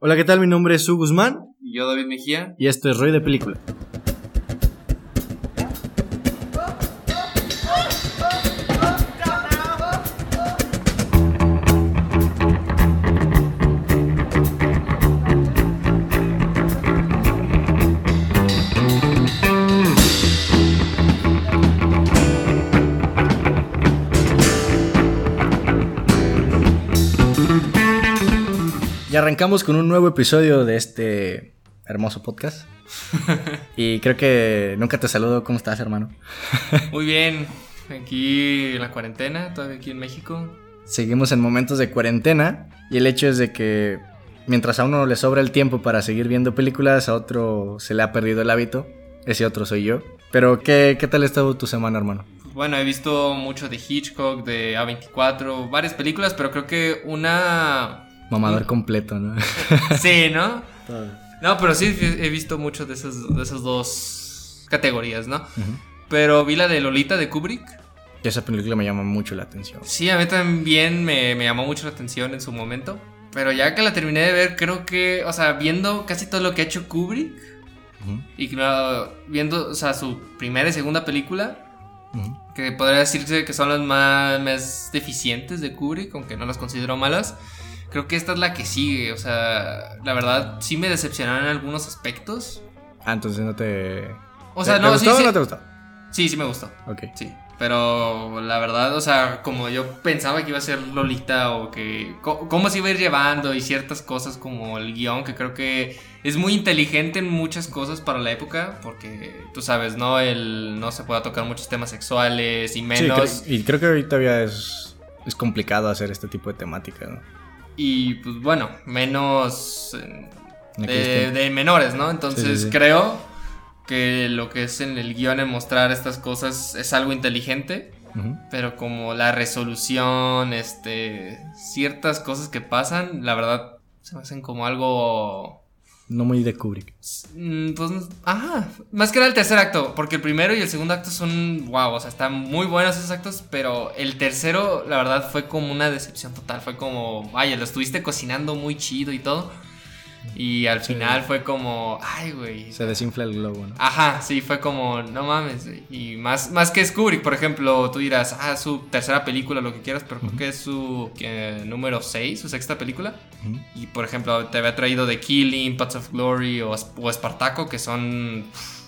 Hola, ¿qué tal? Mi nombre es Su Guzmán Y yo, David Mejía. y esto es Roy de Película. Arrancamos con un nuevo episodio de este hermoso podcast. y creo que nunca te saludo. ¿Cómo estás, hermano? Muy bien. Aquí en la cuarentena, todavía aquí en México. Seguimos en momentos de cuarentena y el hecho es de que mientras a uno le sobra el tiempo para seguir viendo películas, a otro se le ha perdido el hábito. Ese otro soy yo. Pero, ¿qué, qué tal ha estado tu semana, hermano? Bueno, he visto mucho de Hitchcock, de A24, varias películas, pero creo que una. Mamador completo, ¿no? Sí, ¿no? No, pero sí he visto mucho de esas, de esas dos categorías, ¿no? Pero vi la de Lolita de Kubrick. Esa película me llama mucho la atención. Sí, a mí también me, me llamó mucho la atención en su momento. Pero ya que la terminé de ver, creo que, o sea, viendo casi todo lo que ha hecho Kubrick y que, uh, viendo, o sea, su primera y segunda película, que podría decirse que son las más, más deficientes de Kubrick, aunque no las considero malas. Creo que esta es la que sigue, o sea, la verdad sí me decepcionaron en algunos aspectos. Ah, entonces no te. O sea, ¿Te- no, ¿te sí, gustó sí. o no te gustó? Sí, sí me gustó. Ok. Sí, pero la verdad, o sea, como yo pensaba que iba a ser Lolita o que cómo se iba a ir llevando y ciertas cosas como el guion, que creo que es muy inteligente en muchas cosas para la época, porque tú sabes, ¿no? El no se pueda tocar muchos temas sexuales y Sí, menos. cre- y creo que ahorita todavía es, es complicado hacer este tipo de temática, ¿no? Y pues bueno, menos eh, de, tiempos. de menores, ¿no? Entonces Sí, sí, sí. creo que lo que es en el guion en mostrar estas cosas es algo inteligente. Pero como la resolución, este, ciertas cosas que pasan, la verdad, se me hacen como algo... No muy de Kubrick. mm, Pues, ajá, más que nada el tercer acto, porque el primero y el segundo acto son, wow, o sea, están muy buenos esos actos, pero el tercero, la verdad, fue como una decepción total, fue como, vaya, lo estuviste cocinando muy chido y todo, y al Sí. final fue como, ay, güey, Se desinfla el globo, ¿no? Ajá, sí, fue como, no mames. Y más, más que Kubrick, por ejemplo, tú dirás, ah, su tercera película, lo que quieras, pero creo que es su que, número 6, su sexta película. Y por ejemplo, te había traído The Killing, Paths of Glory o, o Espartaco, que son pff,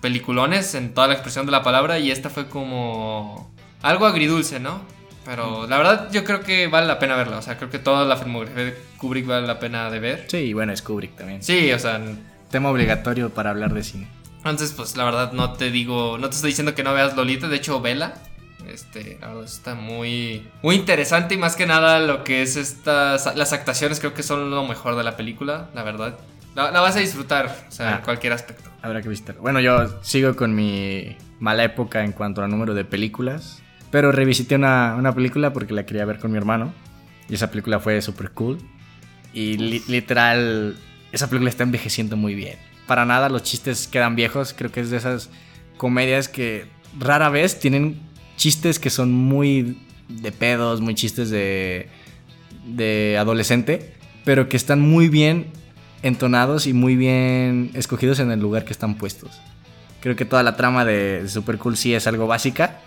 peliculones en toda la expresión de la palabra. Y esta fue como algo agridulce, ¿no? Pero la verdad, yo creo que vale la pena verla. O sea, creo que toda la filmografía Kubrick vale la pena de ver. Sí, y bueno, es Kubrick también. Sí, o sea, Tema obligatorio para hablar de cine. Entonces, pues la verdad no te digo, no te estoy diciendo que no veas Lolita, de hecho, vela. Este, la verdad está muy, muy interesante y más que nada lo que es estas, las actuaciones creo que son lo mejor de la película, la verdad. La, la vas a disfrutar, o sea, Ah. en cualquier aspecto. Habrá que visitar. Bueno, yo sigo con mi mala época en cuanto al número de películas. Pero revisité una, una película porque la quería ver con mi hermano. Y esa película fue súper cool. Y li- literal, esa película está envejeciendo muy bien. Para nada los chistes quedan viejos. Creo que es de esas comedias que rara vez tienen chistes que son muy de pedos, muy chistes de, de adolescente. Pero que están muy bien entonados y muy bien escogidos en el lugar que están puestos. Creo que toda la trama de Super Cool sí es algo básica,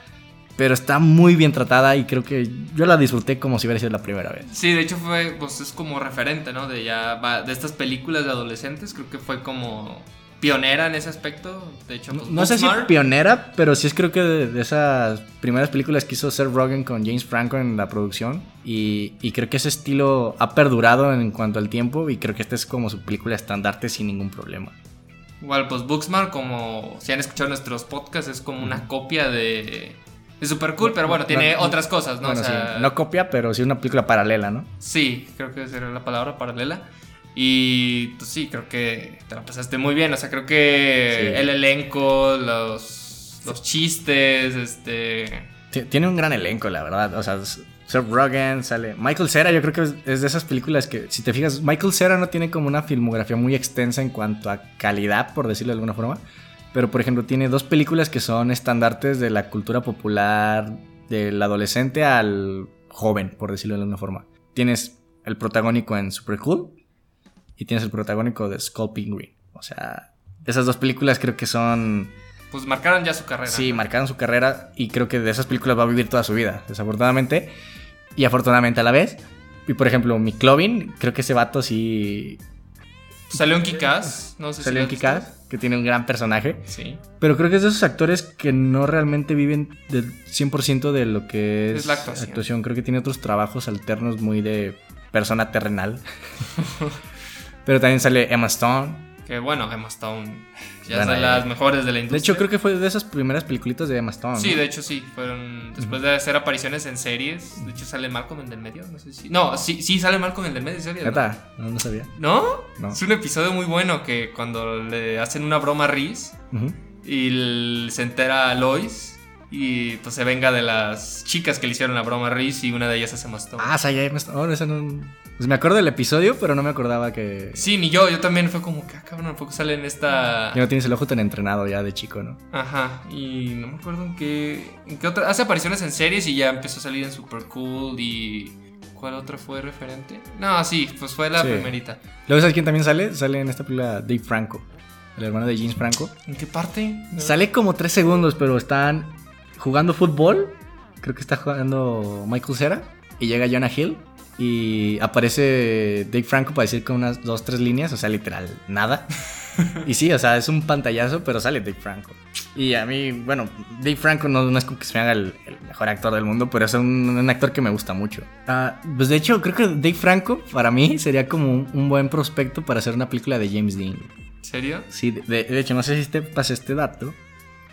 pero está muy bien tratada y creo que yo la disfruté como si hubiera sido la primera vez. Sí, de hecho fue, pues es como referente, ¿no? De ya, va- de estas películas de adolescentes, creo que fue como pionera en ese aspecto. De hecho, No, pues, no sé si pionera, pero sí es creo que de, de esas primeras películas que hizo Seth Rogen con James Franco en la producción y, y creo que ese estilo ha perdurado en cuanto al tiempo y creo que esta es como su película estandarte sin ningún problema. Igual, pues Booksmart, como si han escuchado nuestros podcasts, es como una copia de, de Super Cool, pero bueno, tiene No, otras cosas, ¿no? Bueno, o sea, sí, no copia, pero sí una película paralela, ¿no? sí, creo que sería la palabra paralela. Y pues, sí, creo que te la pasaste muy bien. O sea, creo que Sí. el elenco, los, los chistes, este. Ti- Tiene un gran elenco, la verdad. O sea, Seth Rogen sale. Michael Cera, yo creo que es- es de esas películas que, si te fijas, Michael Cera no tiene como una filmografía muy extensa en cuanto a calidad, por decirlo de alguna forma. Pero, por ejemplo, tiene dos películas que son estandartes de la cultura popular del adolescente al joven, por decirlo de alguna forma. Tienes el protagónico en Super Cool y tienes el protagónico de Skull Penguin. O sea, esas dos películas creo que son... Pues marcaron ya su carrera. Sí, marcaron su carrera y creo que de esas películas va a vivir toda su vida, desafortunadamente. Y afortunadamente a la vez. Y por ejemplo, mi Clovin, creo que ese vato sí Salió en Kikaz, no sé salió en si has Kikaz, que tiene un gran personaje. Sí. Pero creo que es de esos actores que no realmente viven del 100% de lo que es, Es la actuación. Creo que tiene otros trabajos alternos muy de persona terrenal. Pero también sale Emma Stone. Que bueno, Emma Stone ya Bueno, es de las mejores de la De industria. hecho, creo que fue de esas primeras peliculitas de Emma Stone. Sí, ¿no? de hecho sí, fueron después de hacer apariciones en series. De hecho sale Malcolm el del medio, no sé si. No, sí, sí sale Malcolm el del medio, ¿sabías? No, no sabía. ¿No? No. Es un episodio muy bueno que cuando le hacen una broma a Reese Ujú. y l- se entera Lois y pues se venga de las chicas que le hicieron la broma a Reese y una de ellas hace más Ah, o sea, ya Emma Stone. Oh, esa no- Pues me acuerdo del episodio, pero no me acordaba que... Sí, ni yo, yo también fue como que, ah, cabrón, poco sale en esta... Que no tienes el ojo tan entrenado ya de chico, ¿no? Ajá, y no me acuerdo en qué, en qué otra... Hace apariciones en series y ya empezó a salir en Super Cool y... ¿Cuál otra fue referente? No, sí, pues fue la Sí. primerita. Luego, ¿sabes quién también sale? Sale en esta película Dave Franco, el hermano de James Franco. ¿En qué parte? No. Sale como tres segundos, pero están jugando fútbol. Creo que está jugando Michael Cera. Y llega Jonah Hill. Y aparece Dave Franco para decir con unas dos, tres líneas. O sea, literal, nada. y sí, o sea, es un pantallazo, pero sale Dave Franco. Y a mí, bueno, Dave Franco no, no es como que se me haga el, el mejor actor del mundo, pero es un, un actor que me gusta mucho. Ah, pues de hecho, creo que Dave Franco, para mí, sería como un, un buen prospecto para hacer una película de James Dean. ¿En serio? Sí, de, de- de hecho, no sé si te pasé este dato,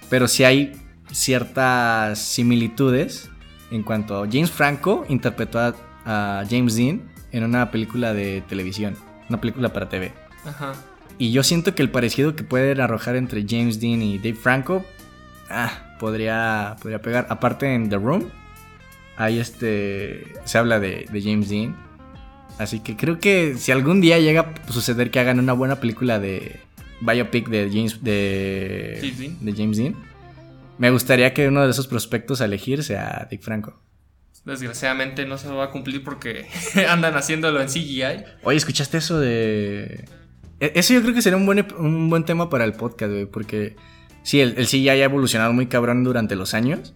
pero sí hay ciertas similitudes en cuanto a James Franco interpretó a, a James Dean en una película de televisión, una película para TV. Ajá. Y yo siento que el parecido que pueden arrojar entre James Dean y Dave Franco, ah, podría, podría pegar. Aparte en The Room, ahí este, se habla de, de James Dean. Así que creo que si algún día llega a suceder que hagan una buena película de biopic de James, de, James Dean. de James Dean, me gustaría que uno de esos prospectos a elegir sea Dave Franco. Desgraciadamente no se va a cumplir porque andan haciéndolo en CGI. Oye, ¿escuchaste eso de...? E- Eso yo creo que sería un buen, un buen tema para el podcast, güey, porque sí, el, el CGI ha evolucionado muy cabrón durante los años,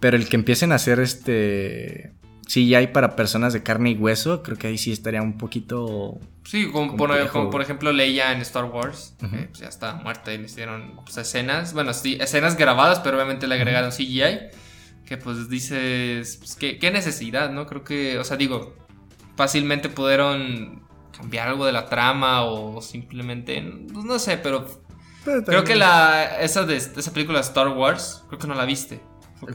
pero el que empiecen a hacer este CGI para personas de carne y hueso, creo que ahí sí estaría un poquito... Sí, como por, como por ejemplo Leia en Star Wars, Ujú. que, pues, ya está muerta y le hicieron pues, escenas, bueno, sí, escenas grabadas, pero obviamente le agregaron CGI, que pues dices, pues, ¿qué, qué necesidad, ¿no? Creo que, o sea, digo, fácilmente pudieron cambiar algo de la trama o simplemente, pues, no sé, pero creo que la esa de esa película Star Wars, creo que no la viste.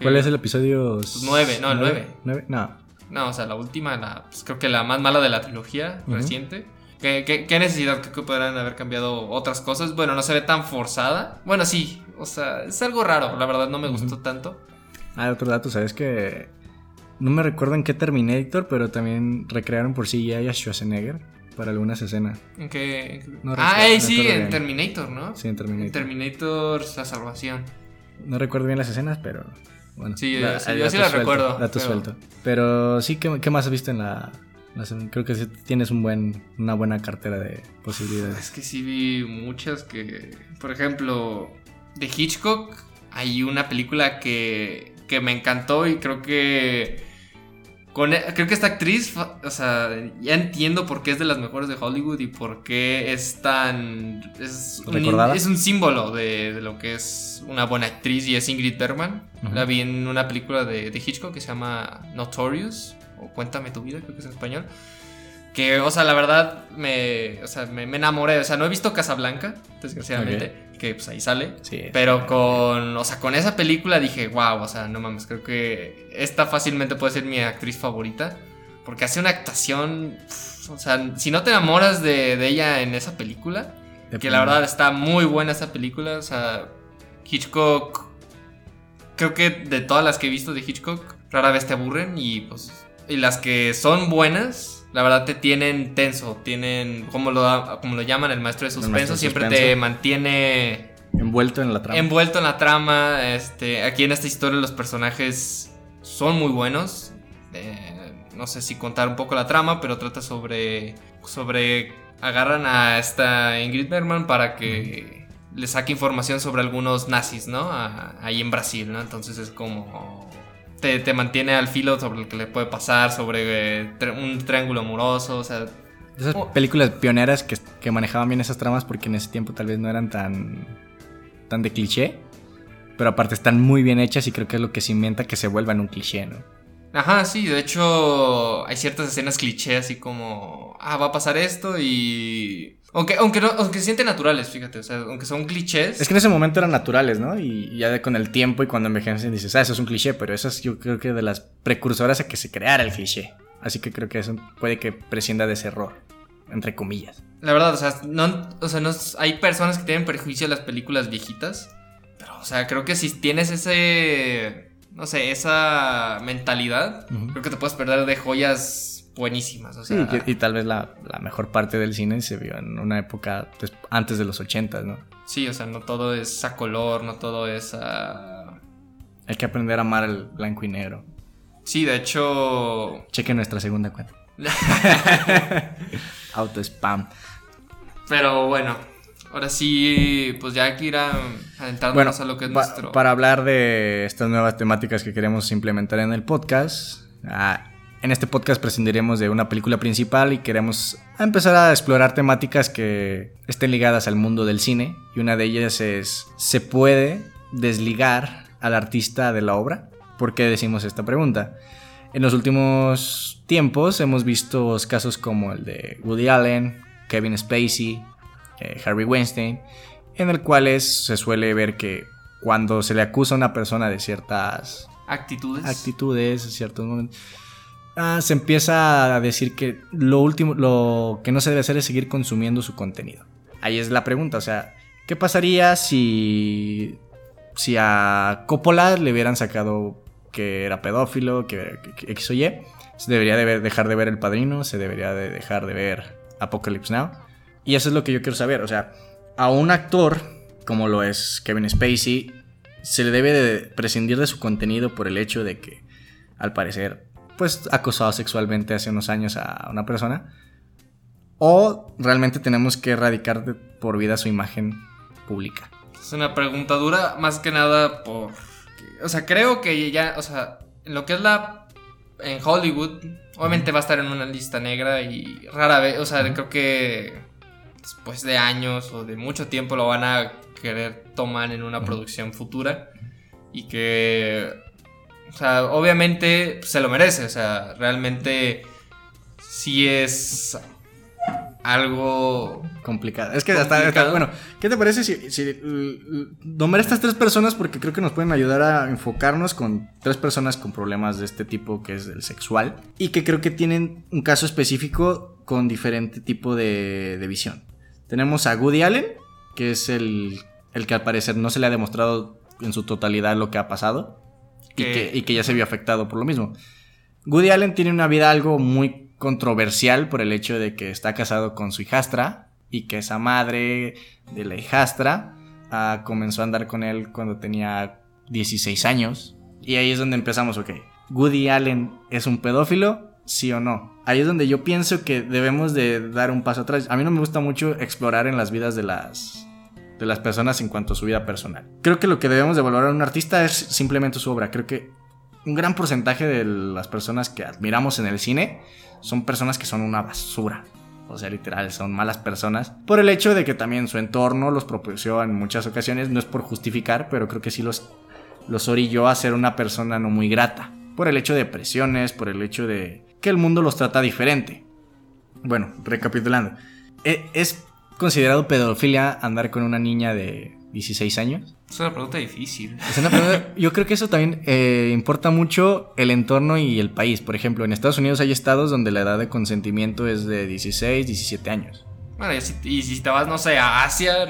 ¿Cuál es el episodio? Pues nueve, no, el nueve. ¿Nueve? No. No, o sea, la última, la, pues, creo que la más mala de la trilogía reciente. ¿Qué, qué, qué necesidad? Creo que podrían haber cambiado otras cosas. Bueno, no se ve tan forzada. Bueno, sí, o sea, es algo raro. La verdad, no me gustó tanto. Ah, otro dato, ¿sabes que No me recuerdo en qué Terminator, pero también recrearon por CGI a Schwarzenegger para algunas escenas. ¿En qué? No ah, recuerdo, eh, sí, en. Terminator, ¿no? Sí, en Terminator. En Terminator, la salvación. No recuerdo bien las escenas, pero bueno. Sí, Da- sí, yo sí las recuerdo, Dato pero- suelto. Pero sí, ¿qué, qué más has visto en la, la? Creo que sí tienes un buen, una buena cartera de posibilidades. Es que sí vi muchas que. Por ejemplo, de Hitchcock, hay una película que, que me encantó y creo que. Con, e- creo que esta actriz, o sea, ya entiendo por qué es de las mejores de Hollywood y por qué es tan. Es un, es un símbolo de, de lo que es una buena actriz y es Ingrid Bergman. La vi en una película de, de Hitchcock que se llama Notorious o Cuéntame tu vida, creo que es en español. Que, o sea, la verdad, me, o sea, me, me enamoré. O sea, no he visto Casablanca, desgraciadamente, que pues ahí sale. Sí. Pero con, o sea, con esa película dije, wow, o sea, no mames, creo que esta fácilmente puede ser mi actriz favorita. Porque hace una actuación, o sea, si no te enamoras de, de ella en esa película, De que la verdad está muy buena esa película, o sea, Hitchcock, creo que de todas las que he visto de Hitchcock, rara vez te aburren y pues, y las que son buenas, la verdad te tienen tenso, tienen, como lo, como lo llaman el maestro de suspenso, maestro siempre suspenso. te mantiene Envuelto en la trama. envuelto en la trama. Este, aquí en esta historia los personajes son muy buenos. Eh, no sé si contar un poco la trama, pero trata sobre, sobre agarran a esta Ingrid Bergman para que le saque información sobre algunos nazis, ¿no? ahí en Brasil, ¿no? Entonces es como... Te, mantiene al filo sobre lo que le puede pasar, sobre eh, un triángulo amoroso, o sea... Esas oh. películas pioneras que, que, manejaban bien esas tramas porque en ese tiempo tal vez no eran tan, tan de cliché, pero aparte están muy bien hechas y creo que es lo que se inventa que se vuelvan un cliché, ¿no? Ajá, sí, de hecho hay ciertas escenas cliché así como, ah, va a pasar esto y... Aunque, aunque, no, aunque se sienten naturales, fíjate, o sea, aunque son clichés. Es que en ese momento eran naturales, ¿no? Y ya con el tiempo y cuando envejecen dices, ah, eso es un cliché, pero eso es yo creo que de las precursoras a que se creara el cliché. Así que creo que eso puede que prescinda de ese error, entre comillas. La verdad, o sea, no, o sea, no, hay personas que tienen perjuicio de las películas viejitas, pero, o sea, creo que si tienes ese no sé, esa mentalidad, creo que te puedes perder de joyas buenísimas. O sea, y, tal vez la, mejor parte del cine se vio en una época pues, antes de los 80, ¿no? Sí, o sea, no todo es a color, no todo es a... Hay que aprender a amar el blanco y negro. Sí, de hecho... Cheque nuestra segunda cuenta. Auto spam. Pero bueno, Ahora sí, pues ya hay que ir a adentrarnos a lo que es nuestro. Para hablar de estas nuevas temáticas que queremos implementar en el podcast. Ah, en este podcast prescindiremos de una película principal y queremos empezar a explorar temáticas que estén ligadas al mundo del cine. Y una de ellas es: ¿se puede desligar al artista de la obra? ¿Por qué decimos esta pregunta? En los últimos tiempos hemos visto casos como el de Woody Allen, Kevin Spacey, eh, Harry Weinstein, en el cual se suele ver que cuando se le acusa a una persona de ciertas actitudes, actitudes ciertos momentos, ah, se empieza a decir que lo último, lo que no se debe hacer es seguir consumiendo su contenido. Ahí es la pregunta, o sea, ¿qué pasaría si, si a Coppola le hubieran sacado que era pedófilo, que, que, X o Y? Se debería de dejar de ver El Padrino, se debería de dejar de ver Apocalypse Now. Y eso es lo que yo quiero saber. O sea, a un actor, como lo es Kevin Spacey, se le debe de prescindir de su contenido por el hecho de que, al parecer, pues acosado sexualmente hace unos años a una persona. O realmente tenemos que erradicar por vida su imagen pública. Es una pregunta dura, más que nada por... O sea, creo que ya, o sea, en lo que es la... En Hollywood, obviamente va a estar en una lista negra y rara vez, o sea, creo que después de años o de mucho tiempo lo van a querer tomar en una producción futura y que, o sea, obviamente se lo merece, o sea, realmente sí es algo complicado. Es que hasta, bueno, ¿qué te parece si, si nombrar estas tres personas porque creo que nos pueden ayudar a enfocarnos con tres personas con problemas de este tipo que es el sexual y que creo que tienen un caso específico con diferente tipo de, de visión. Tenemos a Woody Allen, que es el, que al parecer no se le ha demostrado en su totalidad lo que ha pasado y que, ya se vio afectado por lo mismo. Woody Allen tiene una vida algo muy controversial por el hecho de que está casado con su hijastra y que esa madre de la hijastra ah, comenzó a andar con él cuando tenía 16 años. Y ahí es donde empezamos, ok. Woody Allen es un pedófilo, sí o no. Ahí es donde yo pienso que debemos de dar un paso atrás. A mí no me gusta mucho explorar en las vidas de las de las personas en cuanto a su vida personal. Creo que lo que debemos de valorar a un artista es simplemente su obra. Creo que un gran porcentaje de las personas que admiramos en el cine son personas que son una basura. O sea, literal, son malas personas. Por el hecho de que también su entorno los propició en muchas ocasiones. No es por justificar, pero creo que sí los, los orilló a ser una persona no muy grata. Por el hecho de presiones, por el hecho de que el mundo los trata diferente. Bueno, recapitulando. ¿e-, ¿Es considerado pedofilia andar con una niña de 16 años? Es una pregunta difícil. yo creo que eso también eh, importa mucho el entorno y el país. Por ejemplo, en Estados Unidos hay estados donde la edad de consentimiento es de 16, 17 años. Bueno, y si, te vas, no sé, a Asia,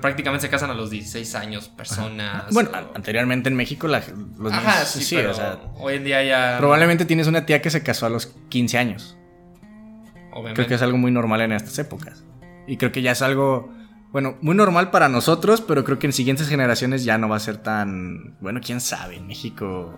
prácticamente se casan a los 16 años personas. Bueno, anteriormente en México los Ajá, sí, o sea, hoy en día ya... Probablemente tienes una tía que se casó a los 15 años. Obviamente. Creo que es algo muy normal en estas épocas. Y creo que ya es algo, bueno, muy normal para nosotros, pero creo que en siguientes generaciones ya no va a ser tan... Bueno, quién sabe, en México...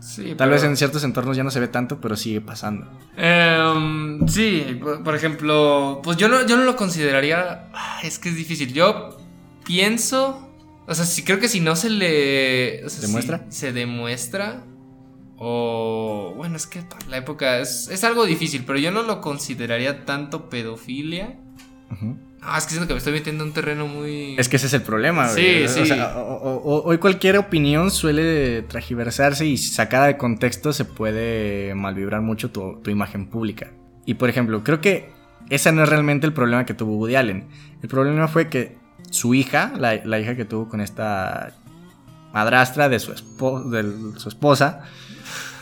Sí, Tal pero- vez en ciertos entornos ya no se ve tanto, pero sigue pasando. Em, sí, por ejemplo, pues yo no, yo no lo consideraría. ah, Es que es difícil. Yo pienso. O sea, sí, creo que si no se le. o sea, si ¿Demuestra? se demuestra. O. Bueno, es que para la época es, es algo difícil, pero yo no lo consideraría tanto pedofilia. Ah, es que siento que me estoy metiendo en un terreno muy. Es que ese es el problema, Sí, güey. O sí. sea, o- o- o- hoy cualquier opinión suele tragiversarse y sacada de contexto se puede malvibrar mucho tu, tu imagen pública. Y por ejemplo, creo que ese no es realmente el problema que tuvo Woody Allen. El problema fue que su hija, la, la hija que tuvo con esta madrastra de su, espo- de su esposa,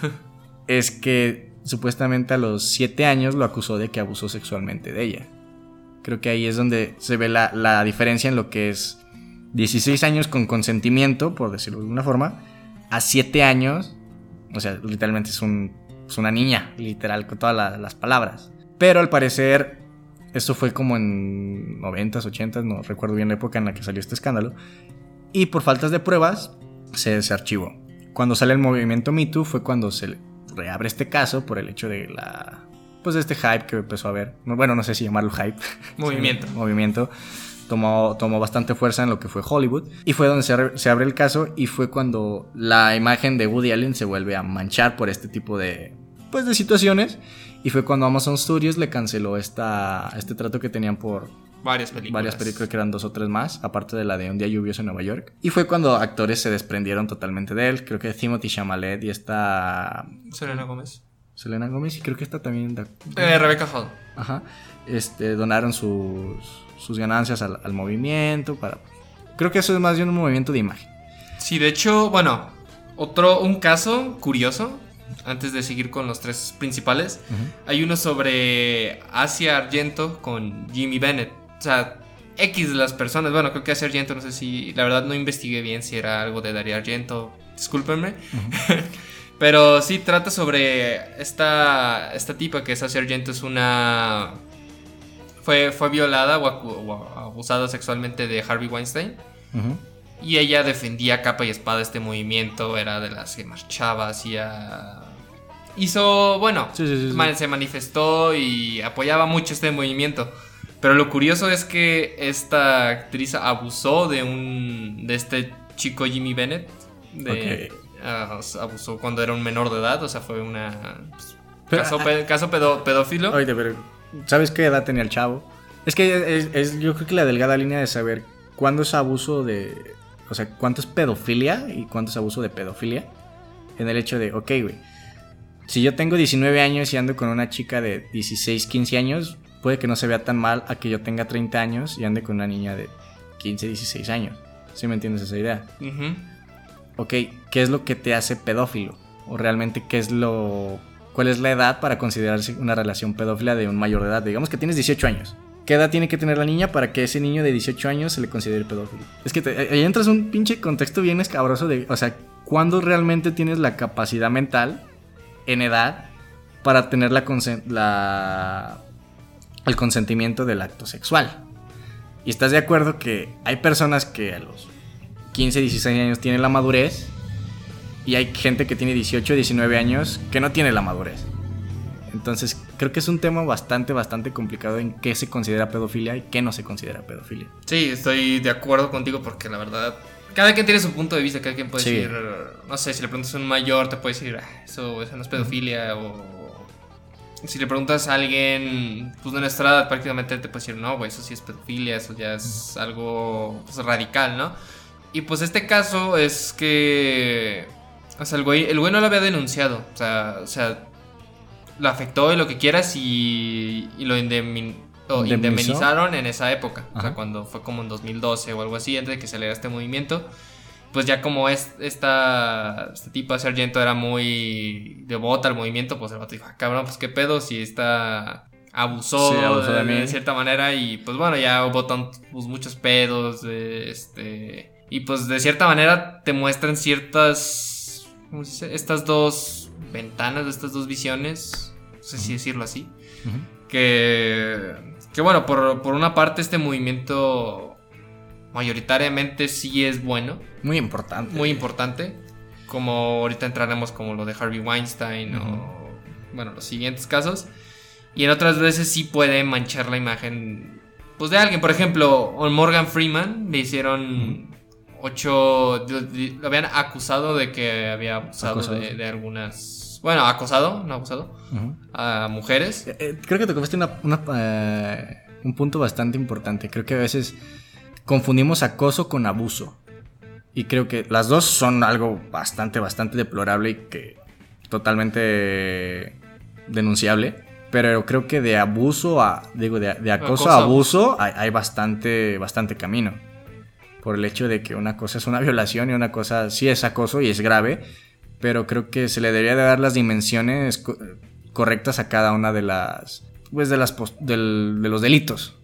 es que supuestamente a los 7 años lo acusó de que abusó sexualmente de ella. Creo que ahí es donde se ve la, la diferencia en lo que es 16 años con consentimiento, por decirlo de alguna forma, a 7 años, o sea, literalmente es, un, es una niña, literal, con todas la- las palabras. Pero al parecer, esto fue como en 90s, 80s, no recuerdo bien la época en la que salió este escándalo, y por faltas de pruebas se, se archivó. Cuando sale el movimiento Me Too fue cuando se reabre este caso por el hecho de la... Pues este hype que empezó a haber. No, Bueno, no sé si llamarlo hype. Movimiento. movimiento tomó, tomó bastante fuerza en lo que fue Hollywood y fue donde se, abre- se abre el caso y fue cuando la imagen de Woody Allen se vuelve a manchar por este tipo de pues de situaciones y fue cuando Amazon Studios le canceló esta, este trato que tenían por Varias películas. varias películas que eran dos o tres más aparte de la de Un día lluvioso en Nueva York y fue cuando actores se desprendieron totalmente de él creo que Timothy Chalamet y esta Selena Gómez. Selena Gomez y creo que esta también da- Eh, Rebecca Hall. Ajá. Este, donaron sus, sus ganancias al, al movimiento para... Creo que eso es más bien un movimiento de imagen. Sí, de hecho, bueno, otro, un caso curioso, antes de seguir con los tres principales, hay uno sobre Asia Argento con Jimmy Bennett. O sea, X de las personas, bueno, creo que Asia Argento, no sé si, la verdad no investigué bien si era algo de Darío Argento, discúlpenme. Pero sí trata sobre esta, esta tipa que es Asia Argento, es una... Fue, fue violada o, o abusada sexualmente de Harvey Weinstein. Y ella defendía capa y espada este movimiento, era de las que marchaba, hacía... Hizo, bueno, Sí, sí, sí, sí. ma- se manifestó y apoyaba mucho este movimiento. Pero lo curioso es que esta actriz abusó de un... de este chico Jimmy Bennett. De, ah, abusó cuando era un menor de edad, o sea, fue una... pues, Pero, caso, ah, pe- caso pedo- pedófilo. Oye, pero ¿sabes qué edad tenía el chavo? Es que es, es- yo creo que la delgada línea de saber cuándo es abuso de... O sea, cuánto es pedofilia y cuánto es abuso de pedofilia. En el hecho de, ok, güey. Si yo tengo 19 años y ando con una chica de 16, 15 años, puede que no se vea tan mal a que yo tenga 30 años y ande con una niña de 15, 16 años. ¿Sí me entiendes esa idea? Ujú. Ok, ¿qué es lo que te hace pedófilo? O realmente, ¿qué es lo... ¿Cuál es la edad para considerarse una relación pedófila de un mayor de edad? Digamos que tienes 18 años. ¿Qué edad tiene que tener la niña para que ese niño de 18 años se le considere pedófilo? Es que ahí entras en un pinche contexto bien escabroso de, o sea, ¿cuándo realmente tienes la capacidad mental en edad para tener la, la el consentimiento del acto sexual? Y estás de acuerdo que hay personas que a los 15, 16 años tienen la madurez y hay gente que tiene 18, 19 años que no tiene la madurez. Entonces, creo que es un tema bastante, bastante complicado en qué se considera pedofilia y qué no se considera pedofilia. Sí, estoy de acuerdo contigo porque la verdad, cada quien tiene su punto de vista, cada quien puede Sí. decir, no sé, si le preguntas a un mayor te puede decir, "Ah, eso, eso no es pedofilia o si le preguntas a alguien pues de nuestra edad prácticamente te puede decir, no, güey, eso sí es pedofilia, eso ya es algo pues, radical, ¿no? Y pues este caso es que, o sea, el güey, el güey no lo había denunciado, o sea, o sea lo afectó y lo que quieras y, y lo indemnizaron en esa época, o sea, cuando fue como en 2012 o algo así, antes de que se le este movimiento. Pues ya como es, esta, esta tipa Sargento era muy devota al movimiento, pues el vato dijo, "Ah, cabrón, pues qué pedo si esta abusó, Sí, abusó de de, mí". de cierta manera y pues bueno, ya hubo pues, muchos pedos, de, este... Y pues de cierta manera te muestran ciertas, ¿cómo se dice? Estas dos ventanas, estas dos visiones, no sé si decirlo así, que, que bueno, por, por una parte este movimiento mayoritariamente sí es bueno, Muy importante. muy importante. como ahorita entraremos como lo de Harvey Weinstein o, bueno, los siguientes casos. Y en otras veces sí puede manchar la imagen, pues de alguien. Por ejemplo, Morgan Freeman le hicieron ocho, lo habían acusado de que había abusado de, algunas, bueno, acosado, no abusado, a mujeres. Eh, eh, creo que te comiste eh, un punto bastante importante. Creo que a veces confundimos acoso con abuso. Y creo que las dos son algo bastante, bastante deplorable y que totalmente denunciable. Pero creo que de abuso a, digo, de, acoso, a abuso hay, bastante, bastante camino. Por el hecho de que una cosa es una violación y una cosa sí es acoso y es grave. Pero creo que se le debería de dar las dimensiones correctas a cada una de las, pues de las, de los delitos.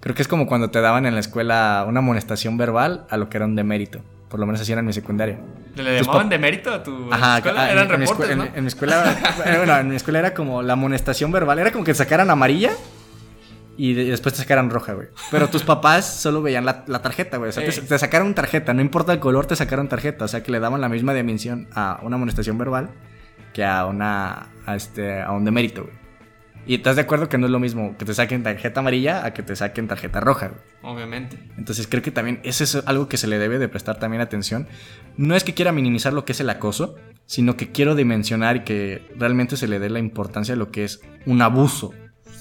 Creo que es como cuando te daban en la escuela una amonestación verbal a lo que era un demérito. Por lo menos así era en mi secundaria. ¿Le llamaban de mérito a tu escuela? Eran en, reportes, en, mi escuela, bueno, en mi escuela era como la amonestación verbal. Era como que sacaran amarilla y después te sacaran roja, güey. Pero tus papás solo veían la, tarjeta, güey. O sea, te, te, sacaron tarjeta. No importa el color, te sacaron tarjeta. O sea, que le daban la misma dimensión a una amonestación verbal que a una a este a un demérito, güey. Y estás de acuerdo que no es lo mismo que te saquen tarjeta amarilla a que te saquen tarjeta roja. Obviamente. Entonces creo que también eso es algo que se le debe de prestar también atención. No es que quiera minimizar lo que es el acoso, sino que quiero dimensionar y que realmente se le dé la importancia a lo que es un abuso.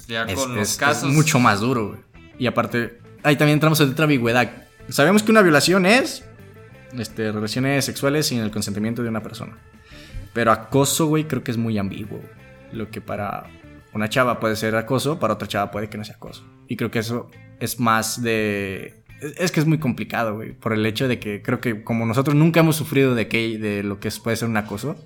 Ya con los casos. Es mucho más duro, güey. Y aparte, ahí también entramos en otra ambigüedad. Sabemos que una violación es este, relaciones sexuales sin el consentimiento de una persona. Pero acoso, güey, creo que es muy ambiguo. Lo que para una chava puede ser acoso, para otra chava puede que no sea acoso. Y creo que eso es más de... Es que es muy complicado, güey, por el hecho de que creo que como nosotros nunca hemos sufrido de, que, de lo que puede ser un acoso,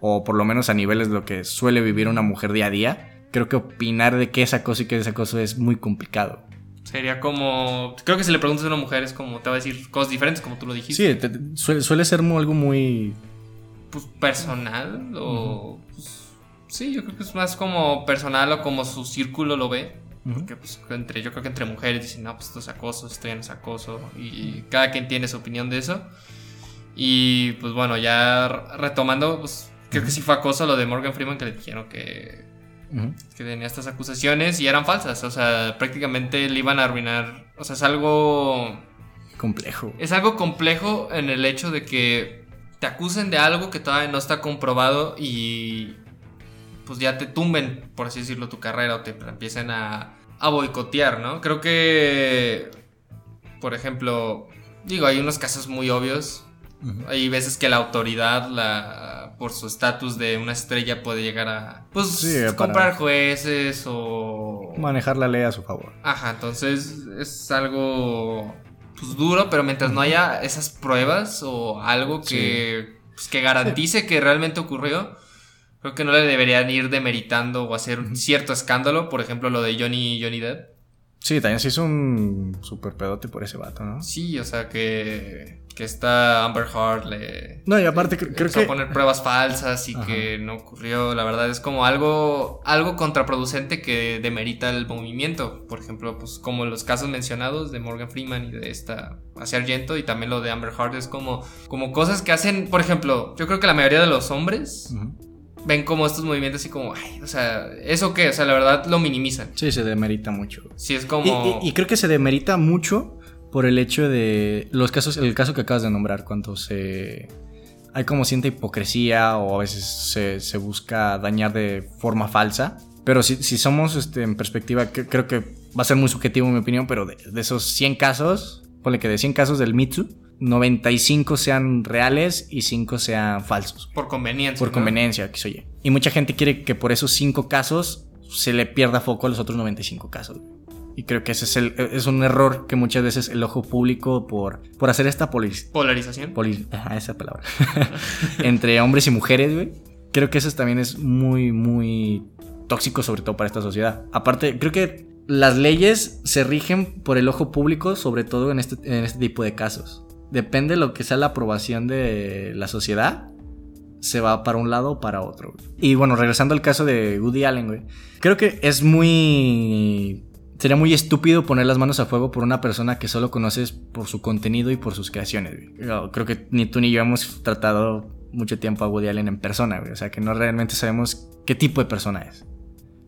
o por lo menos a niveles de lo que suele vivir una mujer día a día, creo que opinar de qué es acoso y qué es acoso es muy complicado. Sería como. Creo que si le preguntas a una mujer es como. Te va a decir cosas diferentes, como tú lo dijiste. Sí, suele, suele, ser algo muy. Pues personal o. Sí, yo creo que es más como personal o como su círculo lo ve. Porque pues entre, yo creo que entre mujeres dicen, no, pues esto es acoso, esto ya no es acoso. Y cada quien tiene su opinión de eso. Y pues bueno, ya retomando, pues creo que sí fue acoso lo de Morgan Freeman que le dijeron que, que tenía estas acusaciones y eran falsas. O sea, prácticamente le iban a arruinar. O sea, es algo... Complejo. Es algo complejo en el hecho de que te acusen de algo que todavía no está comprobado y pues ya te tumben, por así decirlo, tu carrera o te empiecen a, a boicotear, ¿no? Creo que, por ejemplo, digo, hay unos casos muy obvios. Hay veces que la autoridad, la, por su estatus de una estrella, puede llegar a pues, comprar jueces o... Manejar la ley a su favor. Ajá, entonces es algo pues, duro, pero mientras no haya esas pruebas o algo que, pues, que garantice que realmente ocurrió, Creo que no le deberían ir demeritando o hacer un cierto escándalo, por ejemplo lo de Johnny, Johnny Depp. Sí, también se hizo un super pedote por ese vato, ¿no? Sí, o sea que, que está Amber Heard le... No, y aparte creo, que... poner pruebas falsas y que no ocurrió, la verdad es como algo, algo contraproducente que demerita el movimiento. Por ejemplo, pues como los casos mencionados de Morgan Freeman y de esta Argento y también lo de Amber Heard es como, como cosas que hacen, por ejemplo, yo creo que la mayoría de los hombres ven como estos movimientos así como, ay, o sea, ¿eso qué? O sea, la verdad lo minimizan. Sí, se demerita mucho. Sí, es como... Y, creo que se demerita mucho por el hecho de los casos, el caso que acabas de nombrar, cuando se... Hay como cierta hipocresía o a veces se, busca dañar de forma falsa. Pero si, si somos este, en perspectiva, creo que va a ser muy subjetivo mi opinión, pero de, de esos 100 casos, ponle que de 100 casos del Mitsu, 95 sean reales y 5 sean falsos. Por conveniencia. Por conveniencia, que se oye. Y mucha gente quiere que por esos 5 casos se le pierda foco a los otros 95 casos. Y creo que ese es, el, es un error que muchas veces el ojo público, por, por hacer esta polarización, esa palabra, entre hombres y mujeres, güey, creo que eso también es muy, muy tóxico, sobre todo para esta sociedad. Aparte, creo que las leyes se rigen por el ojo público, sobre todo en este, este tipo de casos depende de lo que sea la aprobación de la sociedad, se va para un lado o para otro. Y bueno, regresando al caso de Woody Allen, güey. Creo que es muy... Sería muy estúpido poner las manos a fuego por una persona que solo conoces por su contenido y por sus creaciones. Güey. Creo que ni tú ni yo hemos tratado mucho tiempo a Woody Allen en persona, güey. O sea, que no realmente sabemos qué tipo de persona es.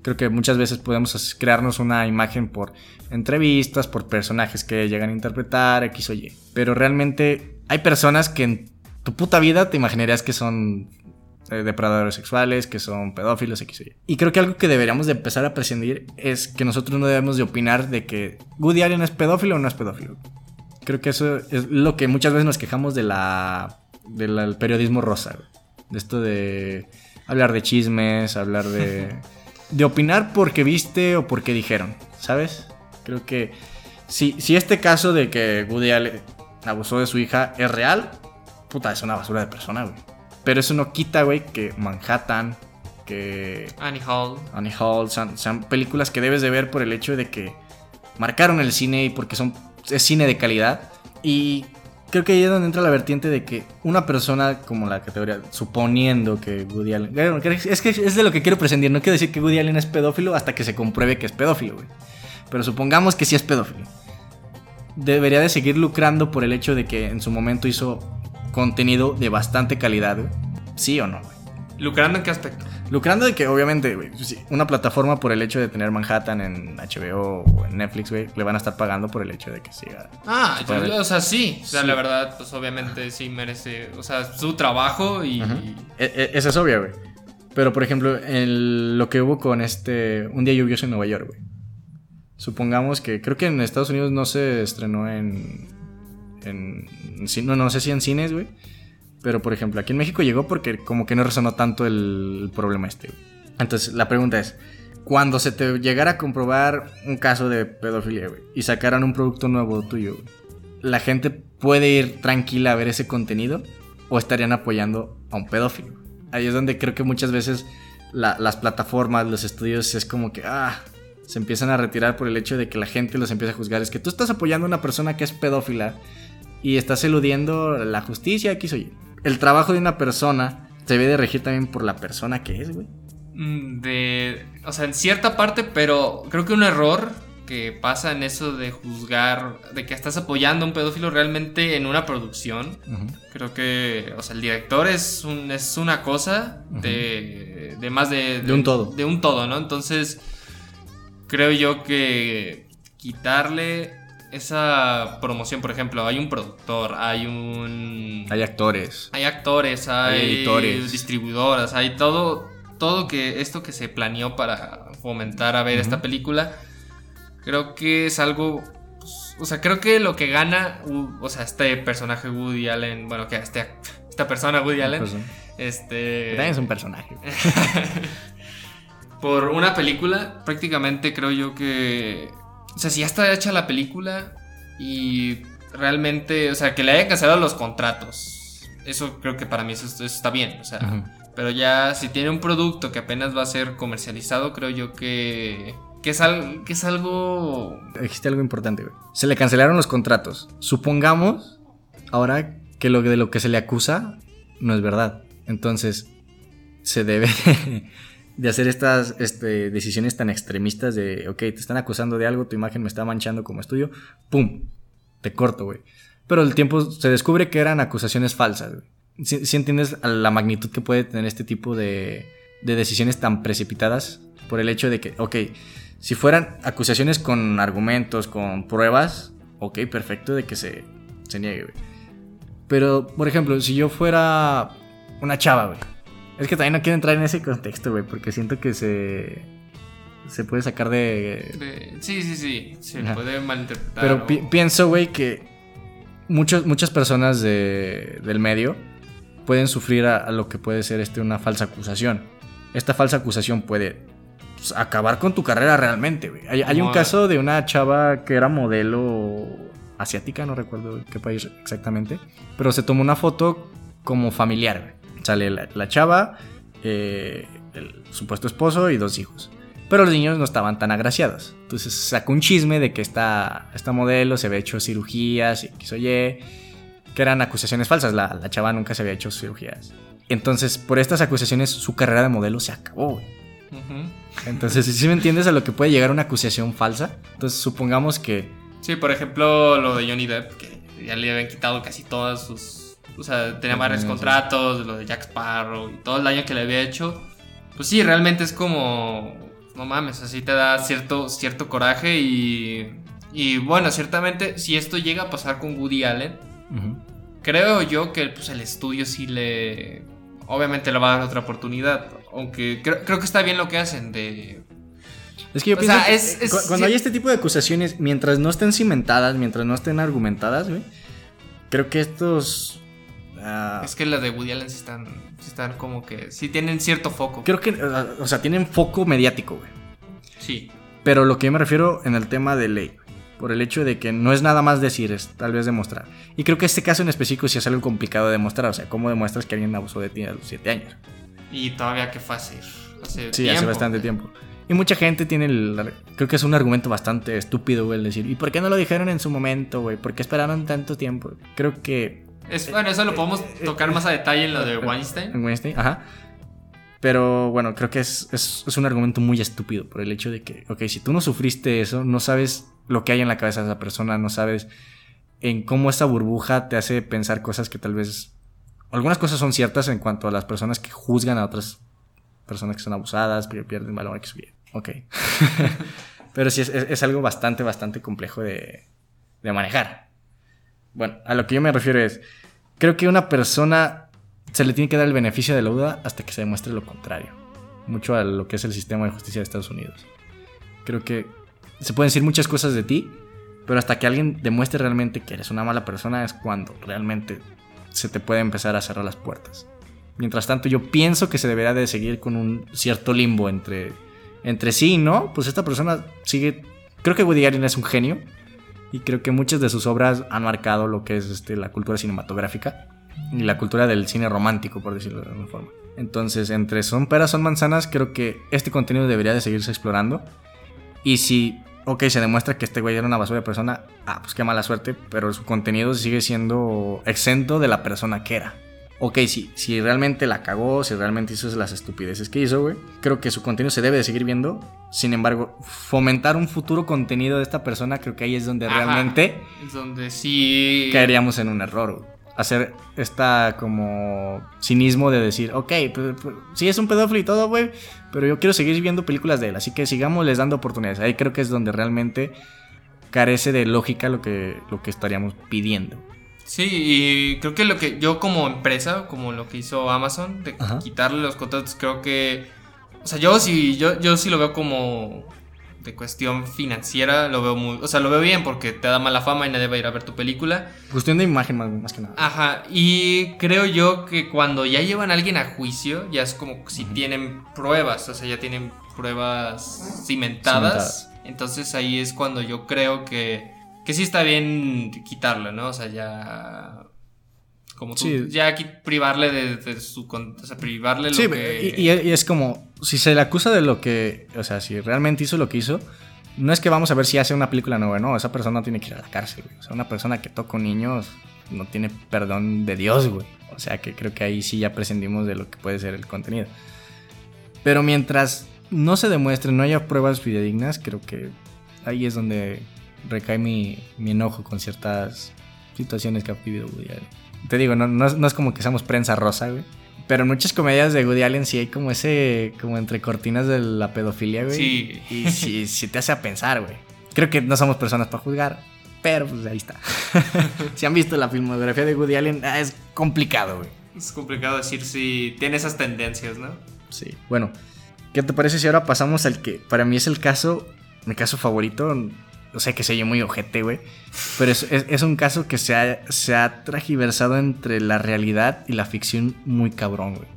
Creo que muchas veces podemos crearnos una imagen por entrevistas, por personajes que llegan a interpretar, X o Y. Pero realmente hay personas que en tu puta vida te imaginarías que son eh, depredadores sexuales, que son pedófilos, X o Y. Y creo que algo que deberíamos de empezar a prescindir es que nosotros no debemos de opinar de que Woody Allen es pedófilo o no es pedófilo. Creo que eso es lo que muchas veces nos quejamos de la del periodismo rosa, de esto de hablar de chismes, hablar de de opinar porque viste o porque dijeron, ¿sabes? Creo que si, si este caso de que Woody Allen abusó de su hija es real, puta, es una basura de persona, güey. Pero eso no quita, güey, que Manhattan, que... Annie Hall. Annie Hall, sean, sean, películas que debes de ver por el hecho de que marcaron el cine y porque son, es cine de calidad. Y creo que ahí es donde entra la vertiente de que una persona como la categoría, suponiendo que Woody Allen. Es que es de lo que quiero prescindir. No quiero decir que Woody Allen es pedófilo hasta que se compruebe que es pedófilo, güey. Pero supongamos que sí es pedófilo. Debería de seguir lucrando por el hecho de que en su momento hizo contenido de bastante calidad, güey. ¿Sí o no, güey? ¿Lucrando en qué aspecto? Lucrando de que, obviamente, una plataforma por el hecho de tener Manhattan en HBO o en Netflix, güey, le van a estar pagando por el hecho de que siga. Ah, o sea, sí. O sea, la verdad, pues obviamente sí merece, o sea, su trabajo y... E, e, eso es obvio, güey. Pero, por ejemplo, en lo que hubo con este Un día lluvioso en Nueva York, güey. Supongamos que, creo que en Estados Unidos no se estrenó en... en no, no sé si en cines, güey pero por ejemplo, aquí en México llegó porque como que no resonó tanto el, problema este. Entonces la pregunta es, cuando se te llegara a comprobar un caso de pedofilia, y sacaran un producto nuevo tuyo, ¿la gente puede ir tranquila a ver ese contenido o estarían apoyando a un pedófilo? Ahí es donde creo que muchas veces las plataformas, los estudios, es como que, ah, se empiezan a retirar por el hecho de que la gente los empieza a juzgar. Es que tú estás apoyando a una persona que es pedófila y estás eludiendo la justicia, aquí soy el trabajo de una persona se debe de regir también por la persona que es, güey. Mm, de. O sea, en cierta parte, pero creo que un error que pasa en eso de juzgar, de que estás apoyando a un pedófilo realmente en una producción. Creo que, o sea, el director es, un, es una cosa de, de más de, de, un todo. De un todo, ¿no? Entonces, creo yo que quitarle esa promoción, por ejemplo, hay un productor, hay un... Hay actores. Hay actores, hay, editores. distribuidoras, hay todo, todo que esto que se planeó para fomentar a ver esta película. Creo que es algo... Pues, o sea, creo que lo que gana, o sea, este personaje Woody Allen, bueno, que este, esta persona Woody Allen, este... También es un personaje. por una película, prácticamente creo yo que o sea, si ya está hecha la película y realmente, o sea, que le hayan cancelado los contratos. Eso creo que para mí eso, está bien, o sea, pero ya si tiene un producto que apenas va a ser comercializado, creo yo que que es, algo, que es algo... Existe algo importante, güey. Se le cancelaron los contratos. Supongamos ahora que lo de lo que se le acusa no es verdad. Entonces, se debe de hacer estas este, decisiones tan extremistas de, ok, te están acusando de algo, tu imagen me está manchando como estudio, ¡pum! Te corto, güey. Pero el tiempo se descubre que eran acusaciones falsas. Si, entiendes la magnitud que puede tener este tipo de, de decisiones tan precipitadas por el hecho de que, ok, si fueran acusaciones con argumentos, con pruebas, ok, perfecto de que se, se niegue, güey. Pero, por ejemplo, si yo fuera una chava, güey es que también no quiero entrar en ese contexto, güey, porque siento que se. Se puede sacar de. sí, sí, sí. Se puede malinterpretar. Pero pienso, güey, que muchas personas de, del medio pueden sufrir a, lo que puede ser este, una falsa acusación. Esta falsa acusación puede pues, acabar con tu carrera realmente, güey. Hay, un caso de una chava que era modelo asiática, no recuerdo qué país exactamente, pero se tomó una foto como familiar, güey. Sale la, chava, eh, el supuesto esposo y dos hijos. Pero los niños no estaban tan agraciados. Entonces sacó un chisme de que esta, esta modelo se había hecho cirugías y quiso oye, que eran acusaciones falsas. La, chava nunca se había hecho cirugías. Entonces, por estas acusaciones, su carrera de modelo se acabó, Entonces, si me entiendes a lo que puede llegar una acusación falsa, entonces supongamos que. Sí, por ejemplo, lo de Johnny Depp, que ya le habían quitado casi todas sus o sea, tenía varios contratos, lo de Jack Sparrow y todo el daño que le había hecho. Pues sí, realmente es como, no mames, así te da cierto, cierto coraje y, y bueno, ciertamente si esto llega a pasar con Woody Allen, Ujú. creo yo que pues, el estudio sí le, obviamente le va a dar otra oportunidad, aunque creo, creo que está bien lo que hacen de... Es que yo O pienso sea, que es- es- cu- cuando sí. hay este tipo de acusaciones, mientras no estén cimentadas, mientras no estén argumentadas, güey, creo que estos... ah, Es que las de Woody Allen sí están, sí están como que, sí tienen cierto foco. creo que, ah, o sea, tienen foco mediático, güey. Sí. Pero lo que yo me refiero en el tema de ley, por el hecho de que no es nada más decir, es tal vez demostrar. Y creo que este caso en específico sí es algo complicado de demostrar, o sea, ¿cómo demuestras que alguien abusó de ti a los 7 años? Y todavía que fue hace, hace Sí, hace bastante tiempo. Y mucha gente tiene el... Creo que es un argumento bastante estúpido, güey, el decir, ¿y por qué no lo dijeron en su momento, güey? ¿Por qué esperaron tanto tiempo? Creo que... Bueno, eso lo podemos tocar más a detalle en lo de Weinstein. En Wednesday, ajá. Pero bueno, creo que es, es, es un argumento muy estúpido por el hecho de que, ok, si tú no sufriste eso, no sabes lo que hay en la cabeza de esa persona, no sabes en cómo esa burbuja te hace pensar cosas que tal vez... Algunas cosas son ciertas en cuanto a las personas que juzgan a otras personas que son abusadas, que pierden valor, que subir. Ok. Pero sí, es- es algo bastante, bastante complejo de, de manejar. Bueno, a lo que yo me refiero es, creo que una persona se le tiene que dar el beneficio de la duda hasta que se demuestre lo contrario. Mucho a lo que es el sistema de justicia de Estados Unidos. Creo que se pueden decir muchas cosas de ti, pero hasta que alguien demuestre realmente que eres una mala persona es cuando realmente se te puede empezar a cerrar las puertas. Mientras tanto, yo pienso que se deberá de seguir con un cierto limbo entre, entre sí y no. Pues esta persona sigue... Creo que Woody Allen es un genio y creo que muchas de sus obras han marcado lo que es este, la cultura cinematográfica y la cultura del cine romántico, por decirlo de alguna forma. Entonces, entre son peras, son manzanas, creo que este contenido debería de seguirse explorando. Y si, ok, se demuestra que este güey era una basura de persona, ah, pues qué mala suerte, pero su contenido sigue siendo exento de la persona que era. Ok, si, si realmente la cagó, si realmente hizo las estupideces que hizo, güey, creo que su contenido se debe de seguir viendo. Sin embargo, fomentar un futuro contenido de esta persona, creo que ahí es donde Ajá. realmente Es donde sí. caeríamos en un error. güey. Hacer esta como cinismo de decir, ok, pues, pues, sí es un pedófilo y todo, güey, pero yo quiero seguir viendo películas de él, así que sigamos les dando oportunidades. Ahí creo que es donde realmente carece de lógica lo que, lo que estaríamos pidiendo. Sí, y creo que lo que yo como empresa, como lo que hizo Amazon, de Ajá. quitarle los contratos, creo que. O sea, yo sí, yo, yo sí lo veo como de cuestión financiera, lo veo muy. O sea, lo veo bien porque te da mala fama y nadie va a ir a ver tu película. Cuestión de imagen más, más que nada. Ajá, y creo yo que cuando ya llevan a alguien a juicio, ya es como si tienen pruebas, o sea, ya tienen pruebas cimentadas. Cimentadas. Entonces ahí es cuando yo creo que, que sí está bien quitarlo, ¿no? O sea, ya... Como tú, Sí. ya aquí privarle de, de su... O sea, privarle lo Sí, que... y, es como, si se le acusa de lo que, o sea, si realmente hizo lo que hizo, no es que vamos a ver si hace una película nueva, no, esa persona tiene que ir a la cárcel, güey. O sea, una persona que toca niños no tiene perdón de Dios, güey. O sea, que creo que ahí sí ya prescindimos de lo que puede ser el contenido. Pero mientras no se demuestre, no haya pruebas fidedignas, creo que ahí es donde recae mi, mi enojo con ciertas situaciones que ha vivido Woody Allen. Te digo, no, no es- no es como que seamos prensa rosa, güey. Pero en muchas comedias de Woody Allen sí hay como ese, como entre cortinas de la pedofilia, güey. Sí. Y sí, sí te hace a pensar, güey. Creo que no somos personas para juzgar, pero pues ahí está. si han visto la filmografía de Woody Allen, ah, es complicado, güey. Es complicado decir si tiene esas tendencias, ¿no? Sí. Bueno, ¿qué te parece si ahora pasamos al que para mí es el caso, mi caso favorito? O sea, que se oye muy ojete, güey. Pero es, es- es un caso que se ha, se ha tragiversado entre la realidad y la ficción muy cabrón, güey.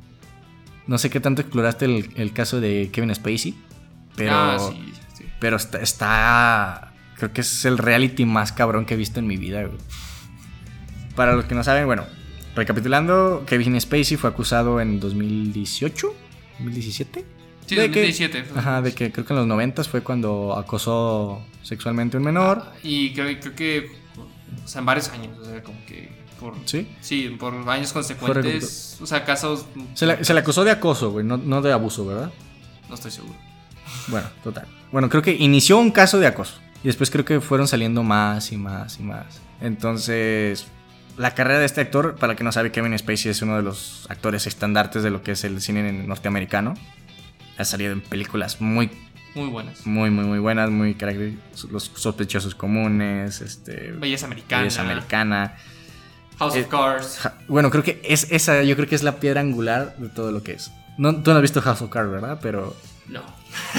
No sé qué tanto exploraste el, el caso de Kevin Spacey, pero, Ah, sí, sí. pero está, está- Creo que es el reality más cabrón que he visto en mi vida, güey. Para los que no saben, bueno, recapitulando, Kevin Spacey fue acusado en 2018, 2017. Sí, De que- 2017. fue. Ajá, de que creo que en los 90 fue cuando acosó sexualmente a un menor. Y creo, creo que, o sea, en varios años, o sea, como que por... ¿Sí? Sí, por años consecuentes, o sea, casos... Se le, se le acusó de acoso, güey, no, no de abuso, ¿verdad? No estoy seguro. Bueno, total. Bueno, creo que inició un caso de acoso. Y después creo que fueron saliendo más y más y más. Entonces, la carrera de este actor, para el que no sabe, Kevin Spacey es uno de los actores estandartes de lo que es el cine norteamericano. Ha salido en películas muy, Muy buenas. muy, muy, muy buenas, muy caracter- Los sospechosos comunes, este, Belleza americana. Belleza americana. House Eh, of Cards. Ja- Bueno, creo que es esa, yo creo que es la piedra angular de todo lo que es. No, tú no has visto House of Cards, ¿verdad? Pero No.